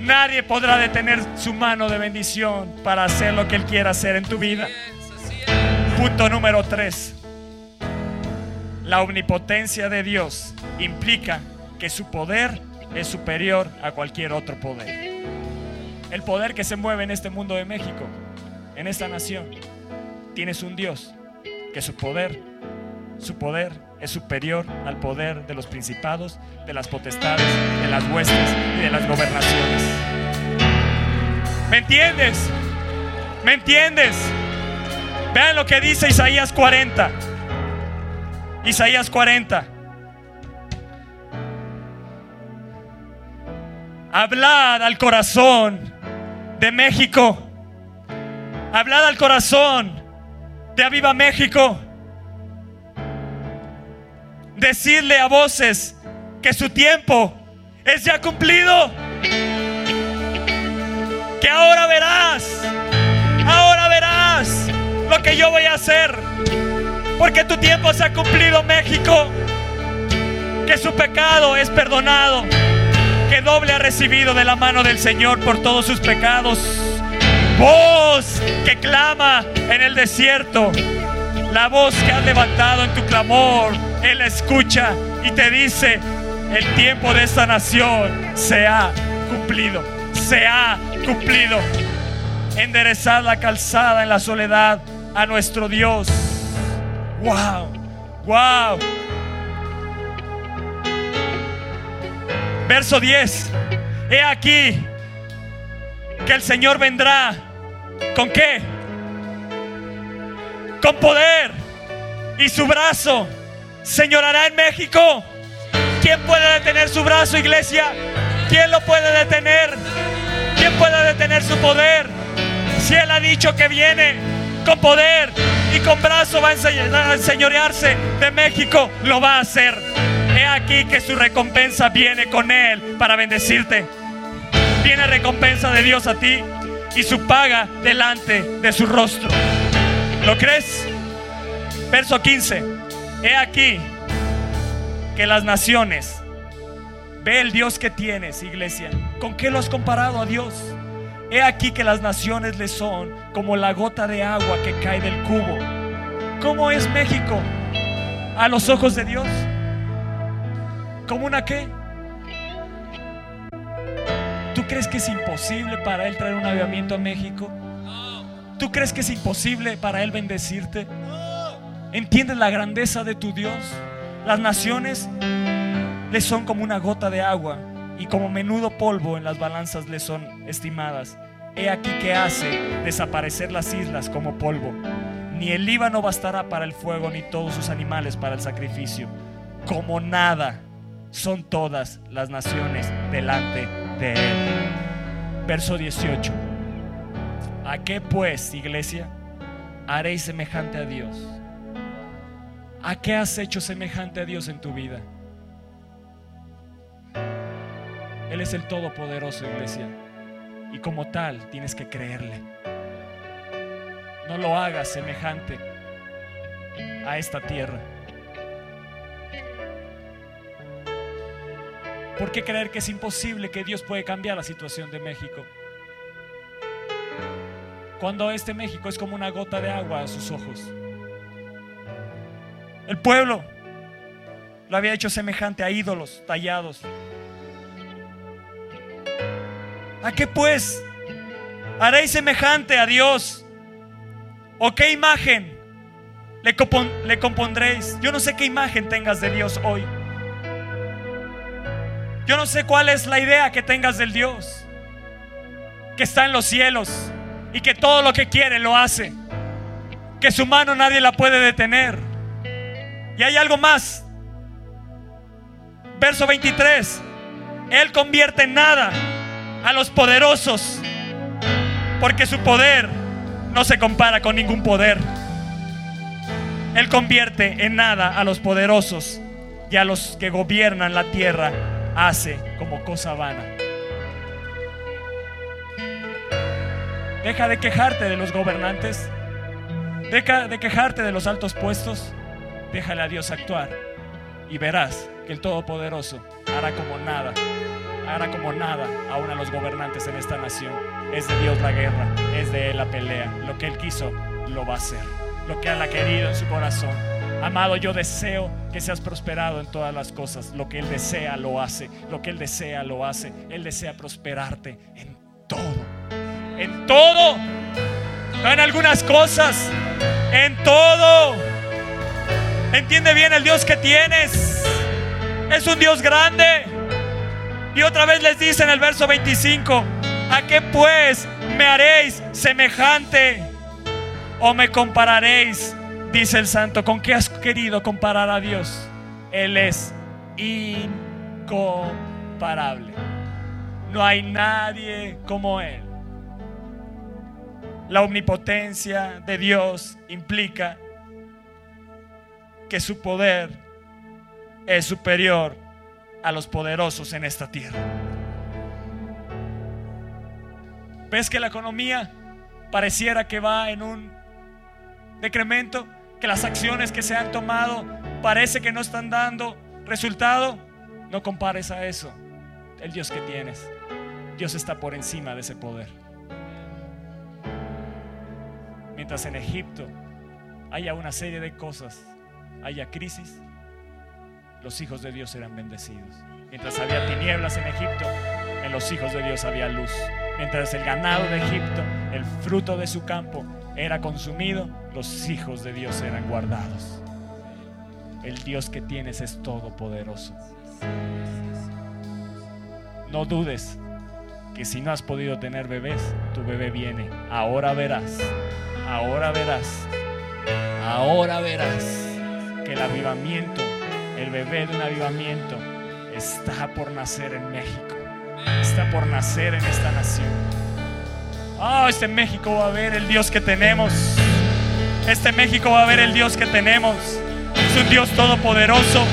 Nadie podrá detener su mano de bendición para hacer lo que Él quiera hacer en tu vida. Punto número 3. La omnipotencia de Dios implica que su poder es superior a cualquier otro poder. El poder que se mueve en este mundo de México, en esta nación, tienes un Dios que su poder, su poder es superior al poder de los principados, de las potestades, de las huestes y de las gobernaciones. ¿Me entiendes? ¿Me entiendes? Vean lo que dice Isaías 40. Isaías 40. Hablad al corazón de México. Hablad al corazón de Aviva México. Decirle a voces que su tiempo es ya cumplido. Que ahora verás, ahora verás lo que yo voy a hacer. Porque tu tiempo se ha cumplido, México. Que su pecado es perdonado. Que doble ha recibido de la mano del Señor por todos sus pecados voz que clama en el desierto, la voz que has levantado en tu clamor, Él escucha y te dice, el tiempo de esta nación se ha cumplido, se ha cumplido. Enderezar la calzada en la soledad a nuestro Dios. Wow, wow. Verso 10. He aquí que el Señor vendrá ¿Con qué? Con poder. Y su brazo señorará en México. ¿Quién puede detener su brazo, iglesia? ¿Quién lo puede detener? ¿Quién puede detener su poder? Si Él ha dicho que viene con poder y con brazo va a enseñorearse de México, lo va a hacer. He aquí que su recompensa viene con Él para bendecirte. Viene recompensa de Dios a ti y su paga delante de su rostro. ¿Lo crees? Verso 15. He aquí que las naciones, ve el Dios que tienes, iglesia. ¿Con qué lo has comparado a Dios? He aquí que las naciones le son como la gota de agua que cae del cubo. ¿Cómo es México a los ojos de Dios? ¿Como una qué? ¿Tú crees que es imposible para Él traer un avivamiento a México? ¿Tú crees que es imposible para Él bendecirte? ¿Entiendes la grandeza de tu Dios? Las naciones le son como una gota de agua y como menudo polvo en las balanzas le son estimadas. He aquí que hace desaparecer las islas como polvo. Ni el Líbano bastará para el fuego, ni todos sus animales para el sacrificio. Como nada son todas las naciones delante de él. Verso 18. ¿A qué pues, iglesia, haréis semejante a Dios? ¿A qué has hecho semejante a Dios en tu vida? Él es el Todopoderoso, iglesia. Y como tal, tienes que creerle. No lo hagas semejante a esta tierra. ¿Por qué creer que es imposible que Dios puede cambiar la situación de México? Cuando este México es como una gota de agua a sus ojos. El pueblo lo había hecho semejante a ídolos tallados. ¿A qué pues haréis semejante a Dios? ¿O qué imagen le, compondréis? Yo no sé qué imagen tengas de Dios hoy. Yo no sé cuál es la idea que tengas del Dios que está en los cielos y que todo lo que quiere lo hace. Que su mano nadie la puede detener. Y hay algo más. Verso 23. Él convierte en nada a los poderosos porque su poder no se compara con ningún poder. Él convierte en nada a los poderosos y a los que gobiernan la tierra hace como cosa vana. Deja de quejarte de los gobernantes. Deja de quejarte de los altos puestos. Déjale a Dios actuar. Y verás que el Todopoderoso hará como nada. Hará como nada aún a los gobernantes en esta nación. Es de Dios la guerra. Es de Él la pelea. Lo que Él quiso, lo va a hacer. Lo que Él ha querido en su corazón Amado, yo deseo que seas prosperado en todas las cosas. Lo que Él desea, lo hace. Lo que Él desea, lo hace. Él desea prosperarte en todo. En todo. En algunas cosas. En todo. Entiende bien el Dios que tienes. Es un Dios grande. Y otra vez les dice en el verso 25, ¿a qué pues me haréis semejante o me compararéis Dice el santo, ¿con qué has querido comparar a Dios? Él es incomparable. No hay nadie como Él. La omnipotencia de Dios implica que su poder es superior a los poderosos en esta tierra. ¿Ves que la economía pareciera que va en un decremento? Que las acciones que se han tomado parece que no están dando resultado, no compares a eso el Dios que tienes. Dios está por encima de ese poder. Mientras en Egipto haya una serie de cosas, haya crisis, los hijos de Dios serán bendecidos. Mientras había tinieblas en Egipto, en los hijos de Dios había luz. Mientras el ganado de Egipto, el fruto de su campo, era consumido, los hijos de Dios eran guardados. El Dios que tienes es todopoderoso. No dudes que si no has podido tener bebés, tu bebé viene. Ahora verás, ahora verás, ahora verás que el avivamiento, el bebé de un avivamiento, está por nacer en México, está por nacer en esta nación. Oh, este México va a ver el Dios que tenemos. Este México va a ver el Dios que tenemos. Es un Dios todopoderoso.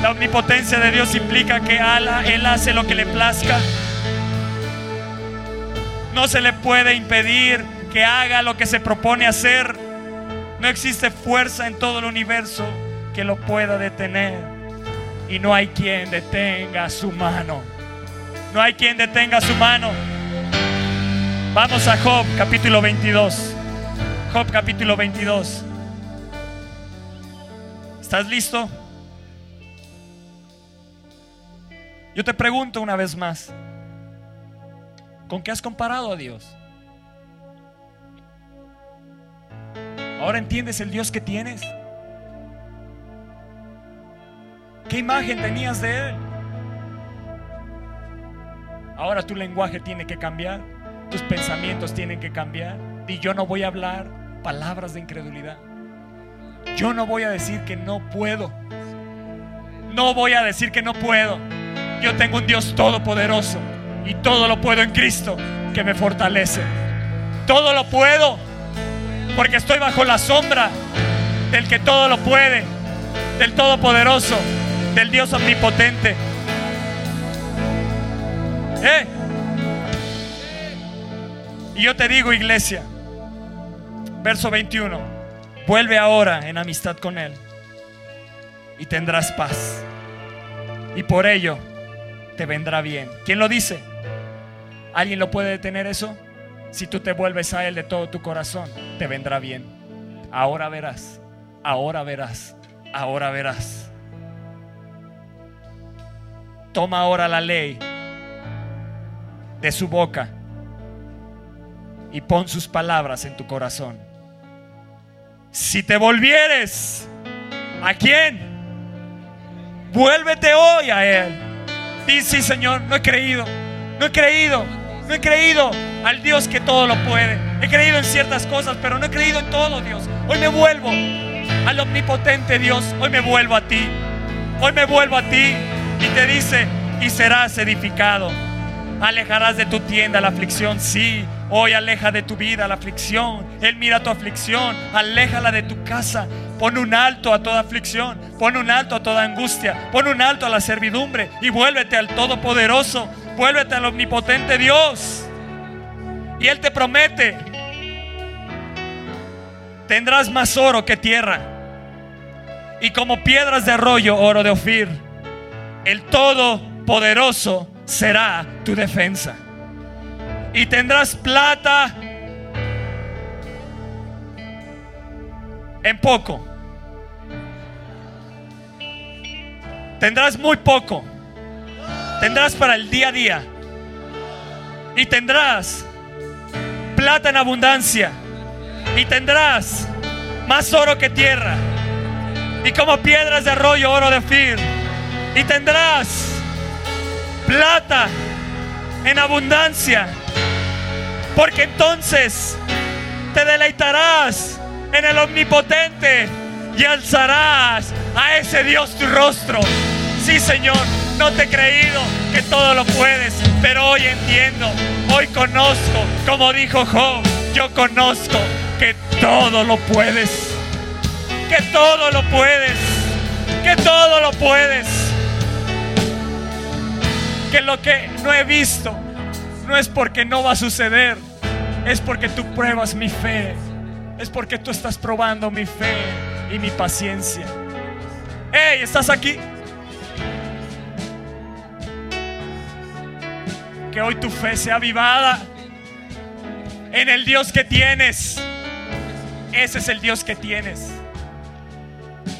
La omnipotencia de Dios implica que Él hace lo que le plazca. No se le puede impedir que haga lo que se propone hacer. No existe fuerza en todo el universo que lo pueda detener. Y no hay quien detenga su mano. No hay quien detenga su mano. Vamos a Job capítulo 22. Job capítulo 22. ¿Estás listo? Yo te pregunto una vez más, ¿con qué has comparado a Dios? ¿Ahora entiendes el Dios que tienes? ¿Qué imagen tenías de Él? Ahora tu lenguaje tiene que cambiar, tus pensamientos tienen que cambiar. Y yo no voy a hablar palabras de incredulidad. Yo no voy a decir que no puedo. No voy a decir que no puedo. Yo tengo un Dios todopoderoso y todo lo puedo en Cristo que me fortalece. Todo lo puedo porque estoy bajo la sombra del que todo lo puede, del todopoderoso, del Dios omnipotente. ¿Eh? Y yo te digo, iglesia, verso 21, vuelve ahora en amistad con Él y tendrás paz. Y por ello te vendrá bien. ¿Quién lo dice? ¿Alguien lo puede detener eso? Si tú te vuelves a Él de todo tu corazón, te vendrá bien. Ahora verás, ahora verás, ahora verás. Toma ahora la ley de su boca y pon sus palabras en tu corazón. Si te volvieres, ¿a quién? Vuélvete hoy a Él. Dice, sí, Señor, no he creído, no he creído, no he creído al Dios que todo lo puede. He creído en ciertas cosas, pero no he creído en todo, Dios. Hoy me vuelvo al omnipotente Dios. Hoy me vuelvo a ti. Hoy me vuelvo a ti. Y te dice, y serás edificado. Alejarás de tu tienda la aflicción, sí. Hoy aleja de tu vida la aflicción. Él mira tu aflicción. Aléjala de tu casa. Pon un alto a toda aflicción. Pon un alto a toda angustia. Pon un alto a la servidumbre. Y vuélvete al Todopoderoso. Vuélvete al Omnipotente Dios. Y Él te promete. Tendrás más oro que tierra. Y como piedras de arroyo, oro de Ofir. El Todopoderoso será tu defensa. Y tendrás plata en poco. Tendrás muy poco. Tendrás para el día a día. Y tendrás plata en abundancia. Y tendrás más oro que tierra. Y como piedras de arroyo, oro de fir. Y tendrás plata en abundancia. Porque entonces te deleitarás en el omnipotente y alzarás a ese Dios tu rostro. Sí, Señor, no te he creído que todo lo puedes, pero hoy entiendo, hoy conozco, como dijo Job, yo conozco que todo lo puedes, que todo lo puedes, que todo lo puedes que lo que no he visto no es porque no va a suceder, es porque tú pruebas mi fe, es porque tú estás probando mi fe y mi paciencia. Hey, ¿estás aquí? Que hoy tu fe sea avivada en el Dios que tienes. Ese es el Dios que tienes.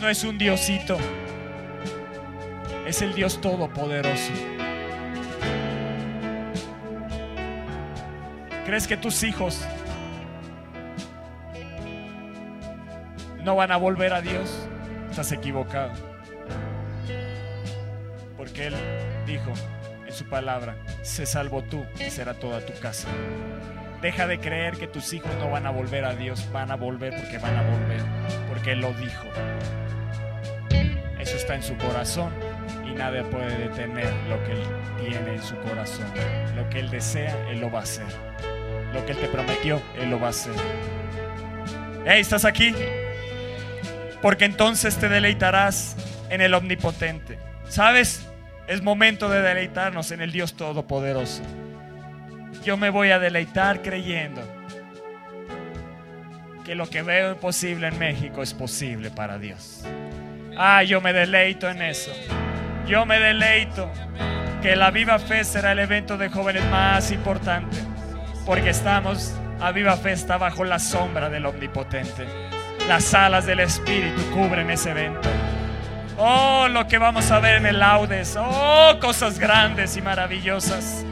No es un diosito. Es el Dios todopoderoso. ¿Crees que tus hijos no van a volver a Dios? Estás equivocado. Porque Él dijo en su palabra, se salvo tú y será toda tu casa. Deja de creer que tus hijos no van a volver a Dios, van a volver porque van a volver, porque Él lo dijo. Eso está en su corazón y nadie puede detener lo que Él tiene en su corazón. Lo que Él desea, Él lo va a hacer. Lo que Él te prometió, Él lo va a hacer. Hey, ¿estás aquí? Porque entonces te deleitarás en el omnipotente. ¿Sabes? Es momento de deleitarnos en el Dios Todopoderoso. Yo me voy a deleitar creyendo que lo que veo imposible en México es posible para Dios. Ah, yo me deleito en eso. Yo me deleito que la Viva Fe será el evento de jóvenes más importante, porque estamos, a Viva Fe está bajo la sombra del Omnipotente. Las alas del Espíritu cubren ese evento. Oh, lo que vamos a ver en el Laudes. Oh, cosas grandes y maravillosas.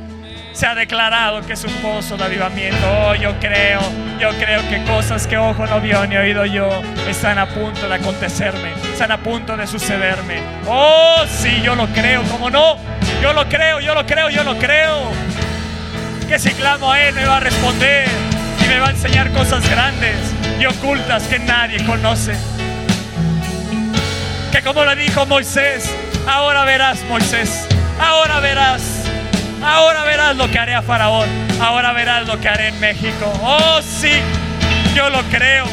Se ha declarado que es un pozo de avivamiento. Oh, yo creo, yo creo que cosas que ojo no vio ni oído yo están a punto de acontecerme, están a punto de sucederme. Oh, sí, yo lo creo, ¿cómo no? Yo lo creo, yo lo creo, yo lo creo. Que si clamo a Él me va a responder y me va a enseñar cosas grandes y ocultas que nadie conoce. Que como le dijo Moisés, ahora verás Moisés, ahora verás, ahora verás lo que haré a Faraón, ahora verás lo que haré en México. Oh sí, yo lo creo,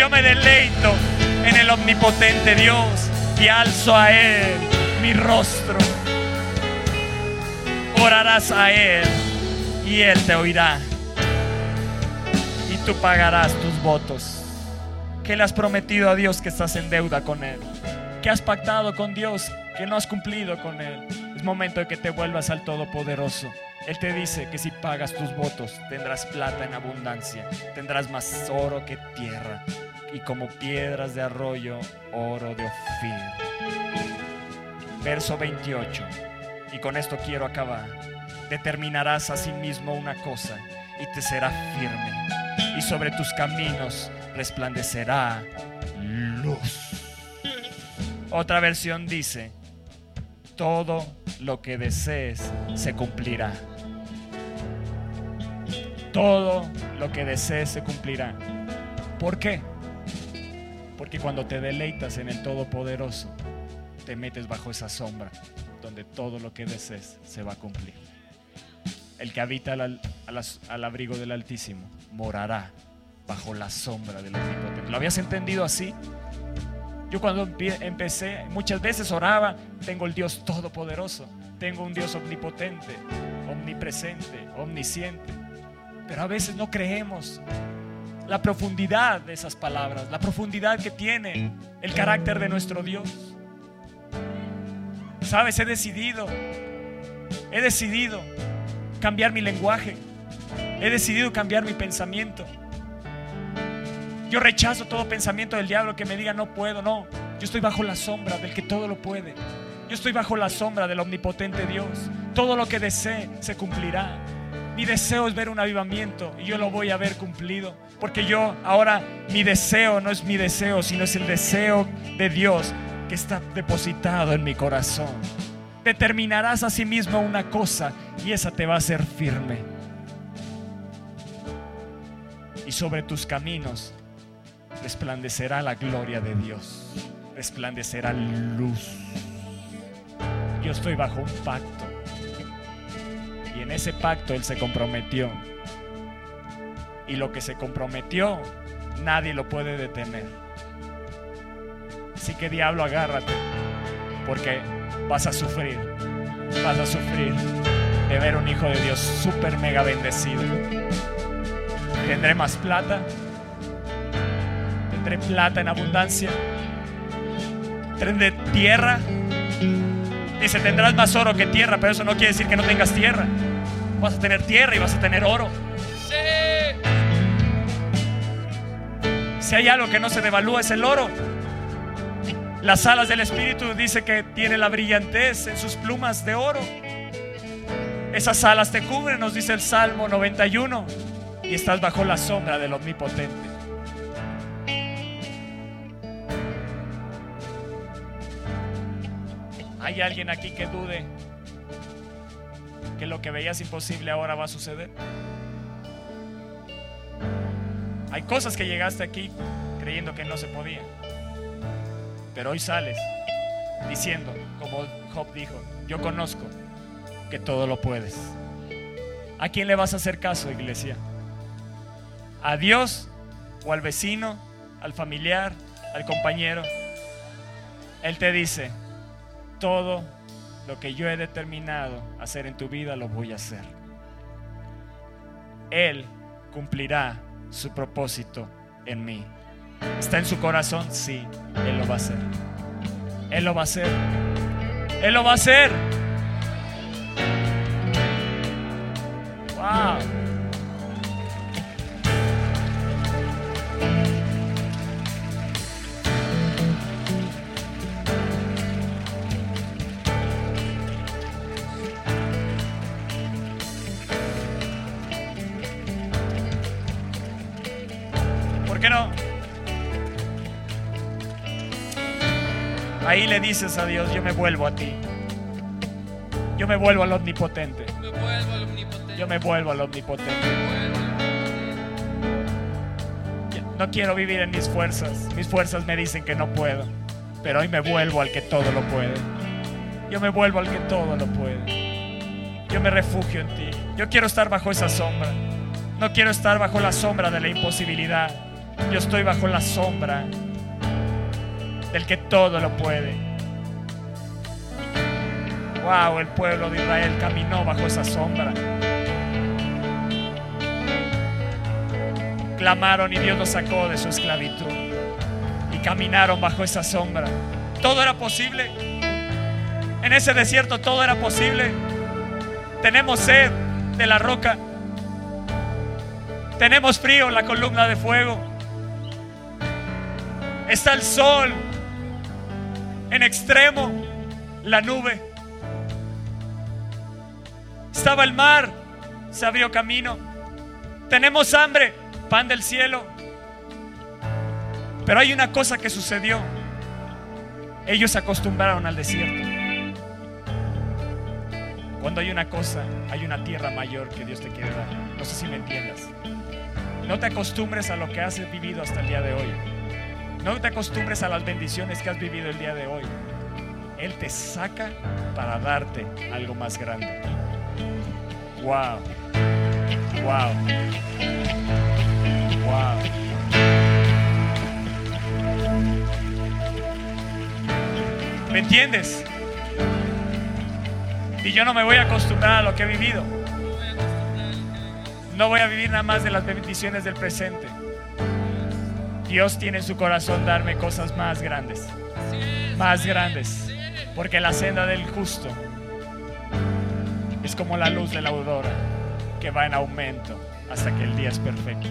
yo me deleito en el omnipotente Dios y alzo a Él mi rostro. Orarás a Él y Él te oirá y tú pagarás tus votos. ¿Qué le has prometido a Dios que estás en deuda con Él? ¿Qué has pactado con Dios que no has cumplido con Él? Es momento de que te vuelvas al Todopoderoso. Él te dice que si pagas tus votos tendrás plata en abundancia, tendrás más oro que tierra y como piedras de arroyo, oro de Ofir. Verso 28. Y con esto quiero acabar. Determinarás a sí mismo una cosa y te será firme. Y sobre tus caminos resplandecerá luz. Otra versión dice, todo lo que desees se cumplirá. Todo lo que desees se cumplirá. ¿Por qué? Porque cuando te deleitas en el Todopoderoso, te metes bajo esa sombra donde todo lo que desees se va a cumplir. El que habita al, abrigo del Altísimo morará bajo la sombra del Omnipotente. ¿Lo habías entendido así? Yo cuando empecé, muchas veces oraba, tengo el Dios todopoderoso, tengo un Dios omnipotente, omnipresente, omnisciente. Pero a veces no creemos la profundidad de esas palabras, la profundidad que tiene el carácter de nuestro Dios. Sabes, he decidido, he decidido cambiar mi lenguaje, he decidido cambiar mi pensamiento. Yo rechazo todo pensamiento del diablo que me diga no puedo, no. Yo estoy bajo la sombra del que todo lo puede. Yo estoy bajo la sombra del omnipotente Dios. Todo lo que desee se cumplirá. Mi deseo es ver un avivamiento y yo lo voy a ver cumplido. Porque yo ahora mi deseo no es mi deseo, sino es el deseo de Dios que está depositado en mi corazón. Determinarás a sí mismo una cosa y esa te va a hacer firme. Y sobre tus caminos resplandecerá la gloria de Dios. Resplandecerá luz. Yo estoy bajo un pacto. Y en ese pacto Él se comprometió. Y lo que se comprometió, nadie lo puede detener. Así que diablo, agárrate, porque vas a sufrir, vas a sufrir de ver un hijo de Dios súper mega bendecido. Tendré más plata, tendré plata en abundancia, tendré tierra. Dice, tendrás más oro que tierra, pero eso no quiere decir que no tengas tierra. Vas a tener tierra y vas a tener oro. Si hay algo que no se devalúa es el oro. Las alas del Espíritu dice que tiene la brillantez en sus plumas de oro. Esas alas te cubren, nos dice el Salmo 91, y estás bajo la sombra del Omnipotente. ¿Hay alguien aquí que dude que lo que veías imposible ahora va a suceder? Hay cosas que llegaste aquí creyendo que no se podían. Pero hoy sales diciendo, como Job dijo, yo conozco que todo lo puedes. ¿A quién le vas a hacer caso, iglesia? ¿A Dios o al vecino, al familiar, al compañero? Él te dice, todo lo que yo he determinado hacer en tu vida lo voy a hacer. Él cumplirá su propósito en mí. ¿Está en su corazón? Sí, Él lo va a hacer. Él lo va a hacer. Él lo va a hacer. Wow. ¿Por qué no? Ahí le dices a Dios, yo me vuelvo a ti. Yo me vuelvo al omnipotente. Yo me vuelvo al omnipotente. No quiero vivir en mis fuerzas. Mis fuerzas me dicen que no puedo. Pero hoy me vuelvo al que todo lo puede. Yo me vuelvo al que todo lo puede. Yo me refugio en ti. Yo quiero estar bajo esa sombra. No quiero estar bajo la sombra de la imposibilidad. Yo estoy bajo la sombra del que todo lo puede. Wow, el pueblo de Israel caminó bajo esa sombra. Clamaron y Dios los sacó de su esclavitud. Y caminaron bajo esa sombra. Todo era posible. En ese desierto todo era posible. Tenemos sed de la roca. Tenemos frío en la columna de fuego. Está el sol. En extremo, la nube. Estaba el mar. Se abrió camino. Tenemos hambre. Pan del cielo. Pero hay una cosa que sucedió. Ellos se acostumbraron al desierto. Cuando hay una cosa, hay una tierra mayor que Dios te quiere dar. No sé si me entiendas. No te acostumbres a lo que has vivido hasta el día de hoy. No te acostumbres a las bendiciones que has vivido el día de hoy. Él te saca para darte algo más grande. Wow. Wow. Wow. ¿Me entiendes? Y yo no me voy a acostumbrar a lo que he vivido. No voy a vivir nada más de las bendiciones del presente. Dios tiene en su corazón darme cosas más grandes. Más grandes. Porque la senda del justo es como la luz de la aurora que va en aumento hasta que el día es perfecto.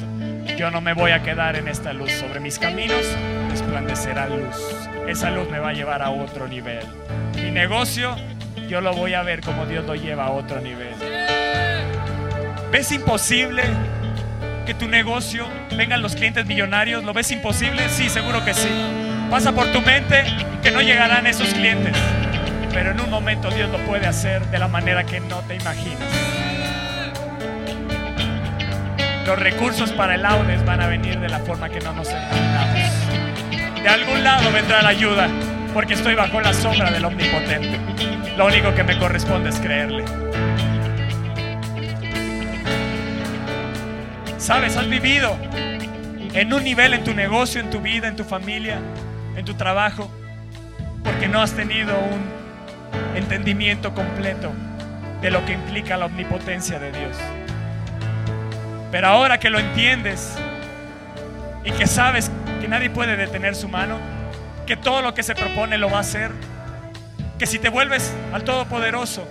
Yo no me voy a quedar en esta luz. Sobre mis caminos resplandecerá luz. Esa luz me va a llevar a otro nivel. Mi negocio, yo lo voy a ver como Dios lo lleva a otro nivel. ¿Ves imposible que tu negocio vengan los clientes millonarios? ¿Lo ves imposible? Sí, seguro que sí. Pasa por tu mente que no llegarán esos clientes. Pero en un momento Dios lo puede hacer de la manera que no te imaginas. Los recursos para el Audes van a venir de la forma que no nos imaginamos. De algún lado vendrá la ayuda, porque estoy bajo la sombra del Omnipotente. Lo único que me corresponde es creerle. Sabes, has vivido en un nivel en tu negocio, en tu vida, en tu familia, en tu trabajo, porque no has tenido un entendimiento completo de lo que implica la omnipotencia de Dios. Pero ahora que lo entiendes y que sabes que nadie puede detener su mano, que todo lo que se propone lo va a hacer, que si te vuelves al Todopoderoso,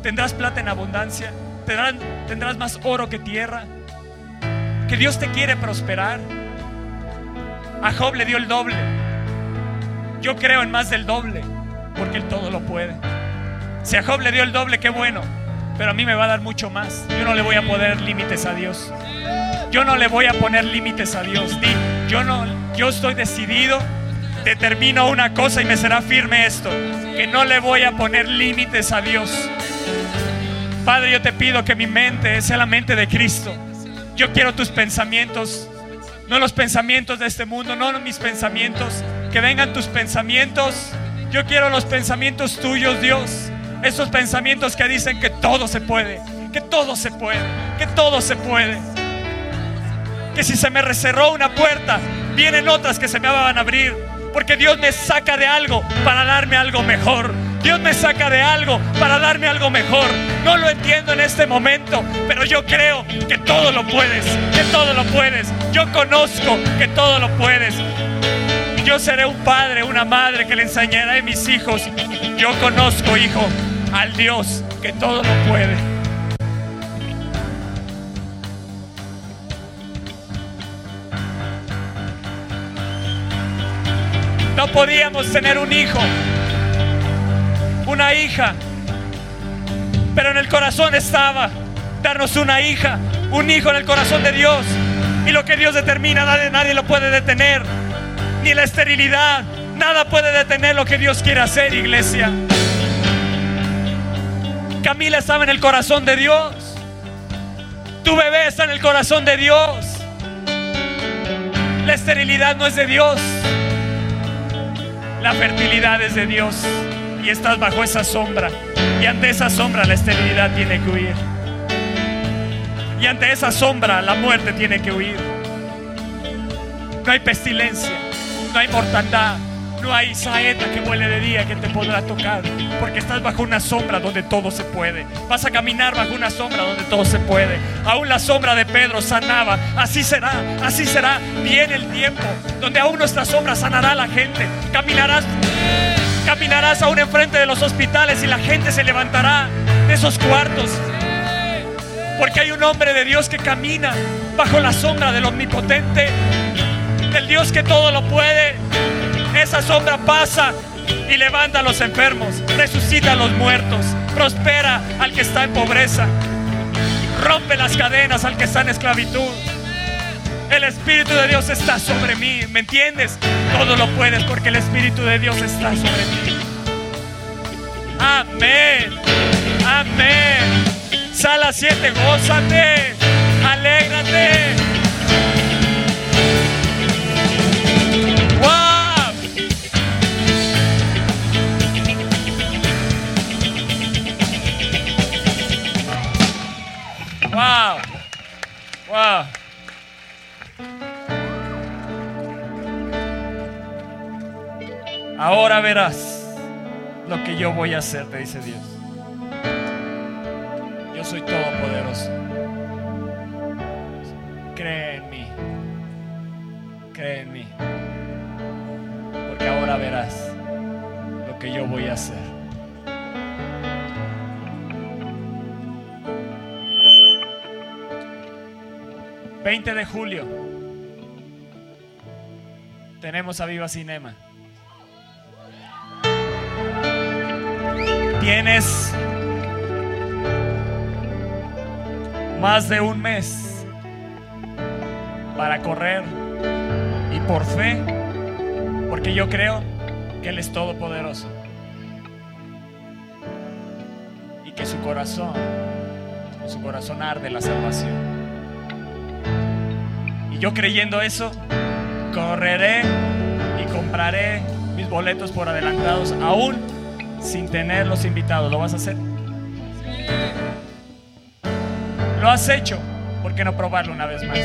tendrás plata en abundancia, tendrás, tendrás más oro que tierra, que Dios te quiere prosperar. A Job le dio el doble. Yo creo en más del doble, porque Él todo lo puede. Si a Job le dio el doble, qué bueno, pero a mí me va a dar mucho más. Yo no le voy a poner límites a Dios. Yo no le voy a poner límites a Dios. Di, yo no, yo estoy decidido, determino una cosa y me será firme esto, que no le voy a poner límites a Dios. Padre, yo te pido que mi mente sea la mente de Cristo. Yo quiero tus pensamientos, no los pensamientos de este mundo, no mis pensamientos, que vengan tus pensamientos. Yo quiero los pensamientos tuyos, Dios. Esos pensamientos que dicen que todo se puede, que todo se puede, que todo se puede. Que si se me recerró una puerta, vienen otras que se me van a abrir. Porque Dios me saca de algo para darme algo mejor. Dios me saca de algo para darme algo mejor. No lo entiendo en este momento, pero yo creo que todo lo puedes, que todo lo puedes. Yo conozco que todo lo puedes. Yo seré un padre, una madre que le enseñaré a mis hijos. Yo conozco, hijo, al Dios que todo lo puede. No podíamos tener un hijo, una hija, pero en el corazón estaba darnos una hija, un hijo en el corazón de Dios. Y lo que Dios determina, nadie, nadie lo puede detener, ni la esterilidad, nada puede detener lo que Dios quiere hacer, iglesia. Camila estaba en el corazón de Dios. Tu bebé está en el corazón de Dios. La esterilidad no es de Dios. La fertilidad es de Dios. Y estás bajo esa sombra. Y ante esa sombra la esterilidad tiene que huir. Y ante esa sombra la muerte tiene que huir. No hay pestilencia. No hay mortandad. No hay saeta que vuele de día que te podrá tocar. Porque estás bajo una sombra donde todo se puede. Vas a caminar bajo una sombra donde todo se puede. Aún la sombra de Pedro sanaba. Así será, así será. Viene el tiempo donde aún nuestra sombra sanará a la gente. Caminarás, caminarás aún enfrente de los hospitales y la gente se levantará de esos cuartos. Porque hay un hombre de Dios que camina bajo la sombra del omnipotente, del Dios que todo lo puede. Esa sombra pasa y levanta a los enfermos, resucita a los muertos, prospera al que está en pobreza, rompe las cadenas al que está en esclavitud. El Espíritu de Dios está sobre mí, ¿me entiendes? Todo lo puedes porque el Espíritu de Dios está sobre mí. Amén, amén. Sala 7, gózate, alégrate. Ahora verás lo que yo voy a hacer, te dice Dios. Yo soy todopoderoso. Cree en mí. Cree en mí. Porque ahora verás lo que yo voy a hacer. ...20 de julio... ...tenemos a Viva Cinema... Tienes más de un mes para correr y por fe, porque yo creo que Él es todopoderoso y que su corazón, su corazón arde la salvación. Y yo creyendo eso, correré y compraré mis boletos por adelantados aún sin tener los invitados. ¿Lo vas a hacer? Lo has hecho. ¿Por qué no probarlo una vez más?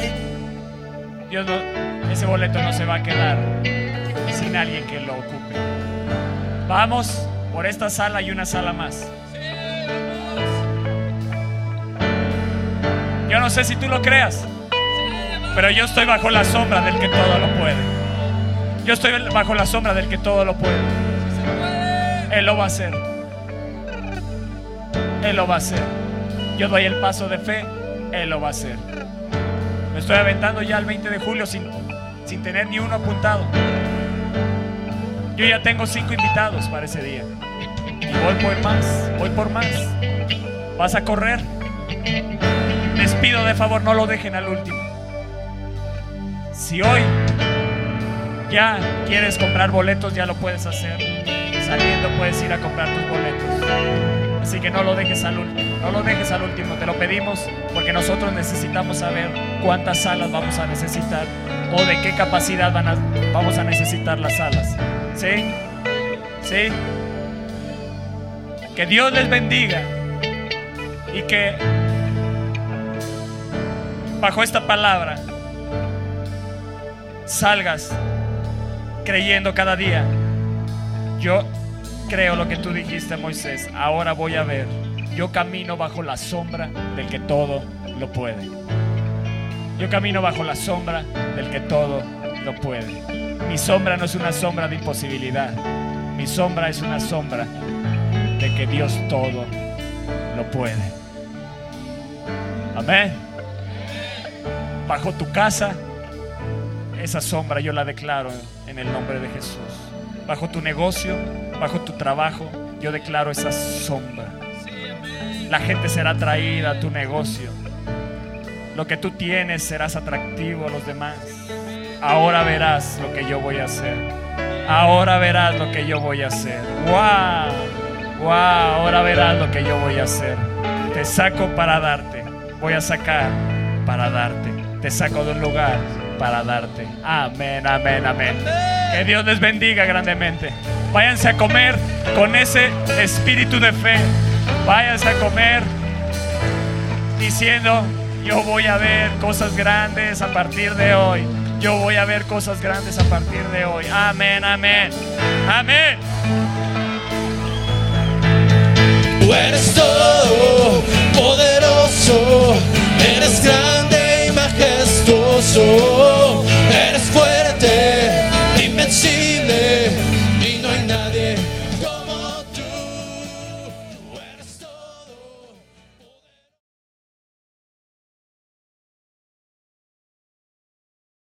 Dios no, ese boleto no se va a quedar sin alguien que lo ocupe. Vamos por esta sala y una sala más. Yo no sé si tú lo creas, pero yo estoy bajo la sombra del que todo lo puede. Yo estoy bajo la sombra del que todo lo puede. Él lo va a hacer. Él lo va a hacer. Yo doy el paso de fe, Él lo va a hacer. Me estoy aventando ya el 20 de julio sin, sin tener ni uno apuntado. Yo ya tengo cinco invitados para ese día. Y voy por más, voy por más. ¿Vas a correr? Les pido de favor, no lo dejen al último. Si hoy ya quieres comprar boletos, ya lo puedes hacer saliendo puedes ir a comprar tus boletos. Así que no lo dejes al último, no lo dejes al último, te lo pedimos porque nosotros necesitamos saber cuántas salas vamos a necesitar o de qué capacidad vamos a necesitar las salas. ¿Sí? ¿Sí? Que Dios les bendiga y que bajo esta palabra salgas creyendo cada día. Yo creo lo que tú dijiste, Moisés. Ahora voy a ver. Yo camino bajo la sombra del que todo lo puede. Yo camino bajo la sombra del que todo lo puede. Mi sombra no es una sombra de imposibilidad. Mi sombra es una sombra de que Dios todo lo puede. Amén. Bajo tu casa, esa sombra yo la declaro en el nombre de Jesús. Bajo tu negocio, bajo tu trabajo, yo declaro esa sombra. La gente será atraída a tu negocio. Lo que tú tienes serás atractivo a los demás. Ahora verás lo que yo voy a hacer. Ahora verás lo que yo voy a hacer. ¡Wow! ¡Wow! Ahora verás lo que yo voy a hacer. Te saco para darte. Voy a sacar para darte. Te saco de un lugar para darte. Amén, amén, amén. Que Dios les bendiga grandemente. Váyanse a comer con ese espíritu de fe. Váyanse a comer diciendo, yo voy a ver cosas grandes a partir de hoy. Yo voy a ver cosas grandes a partir de hoy. Amén, amén. Amén. Tú eres todo poderoso, eres grande y majestuoso poderoso, eres fuerte, invencible.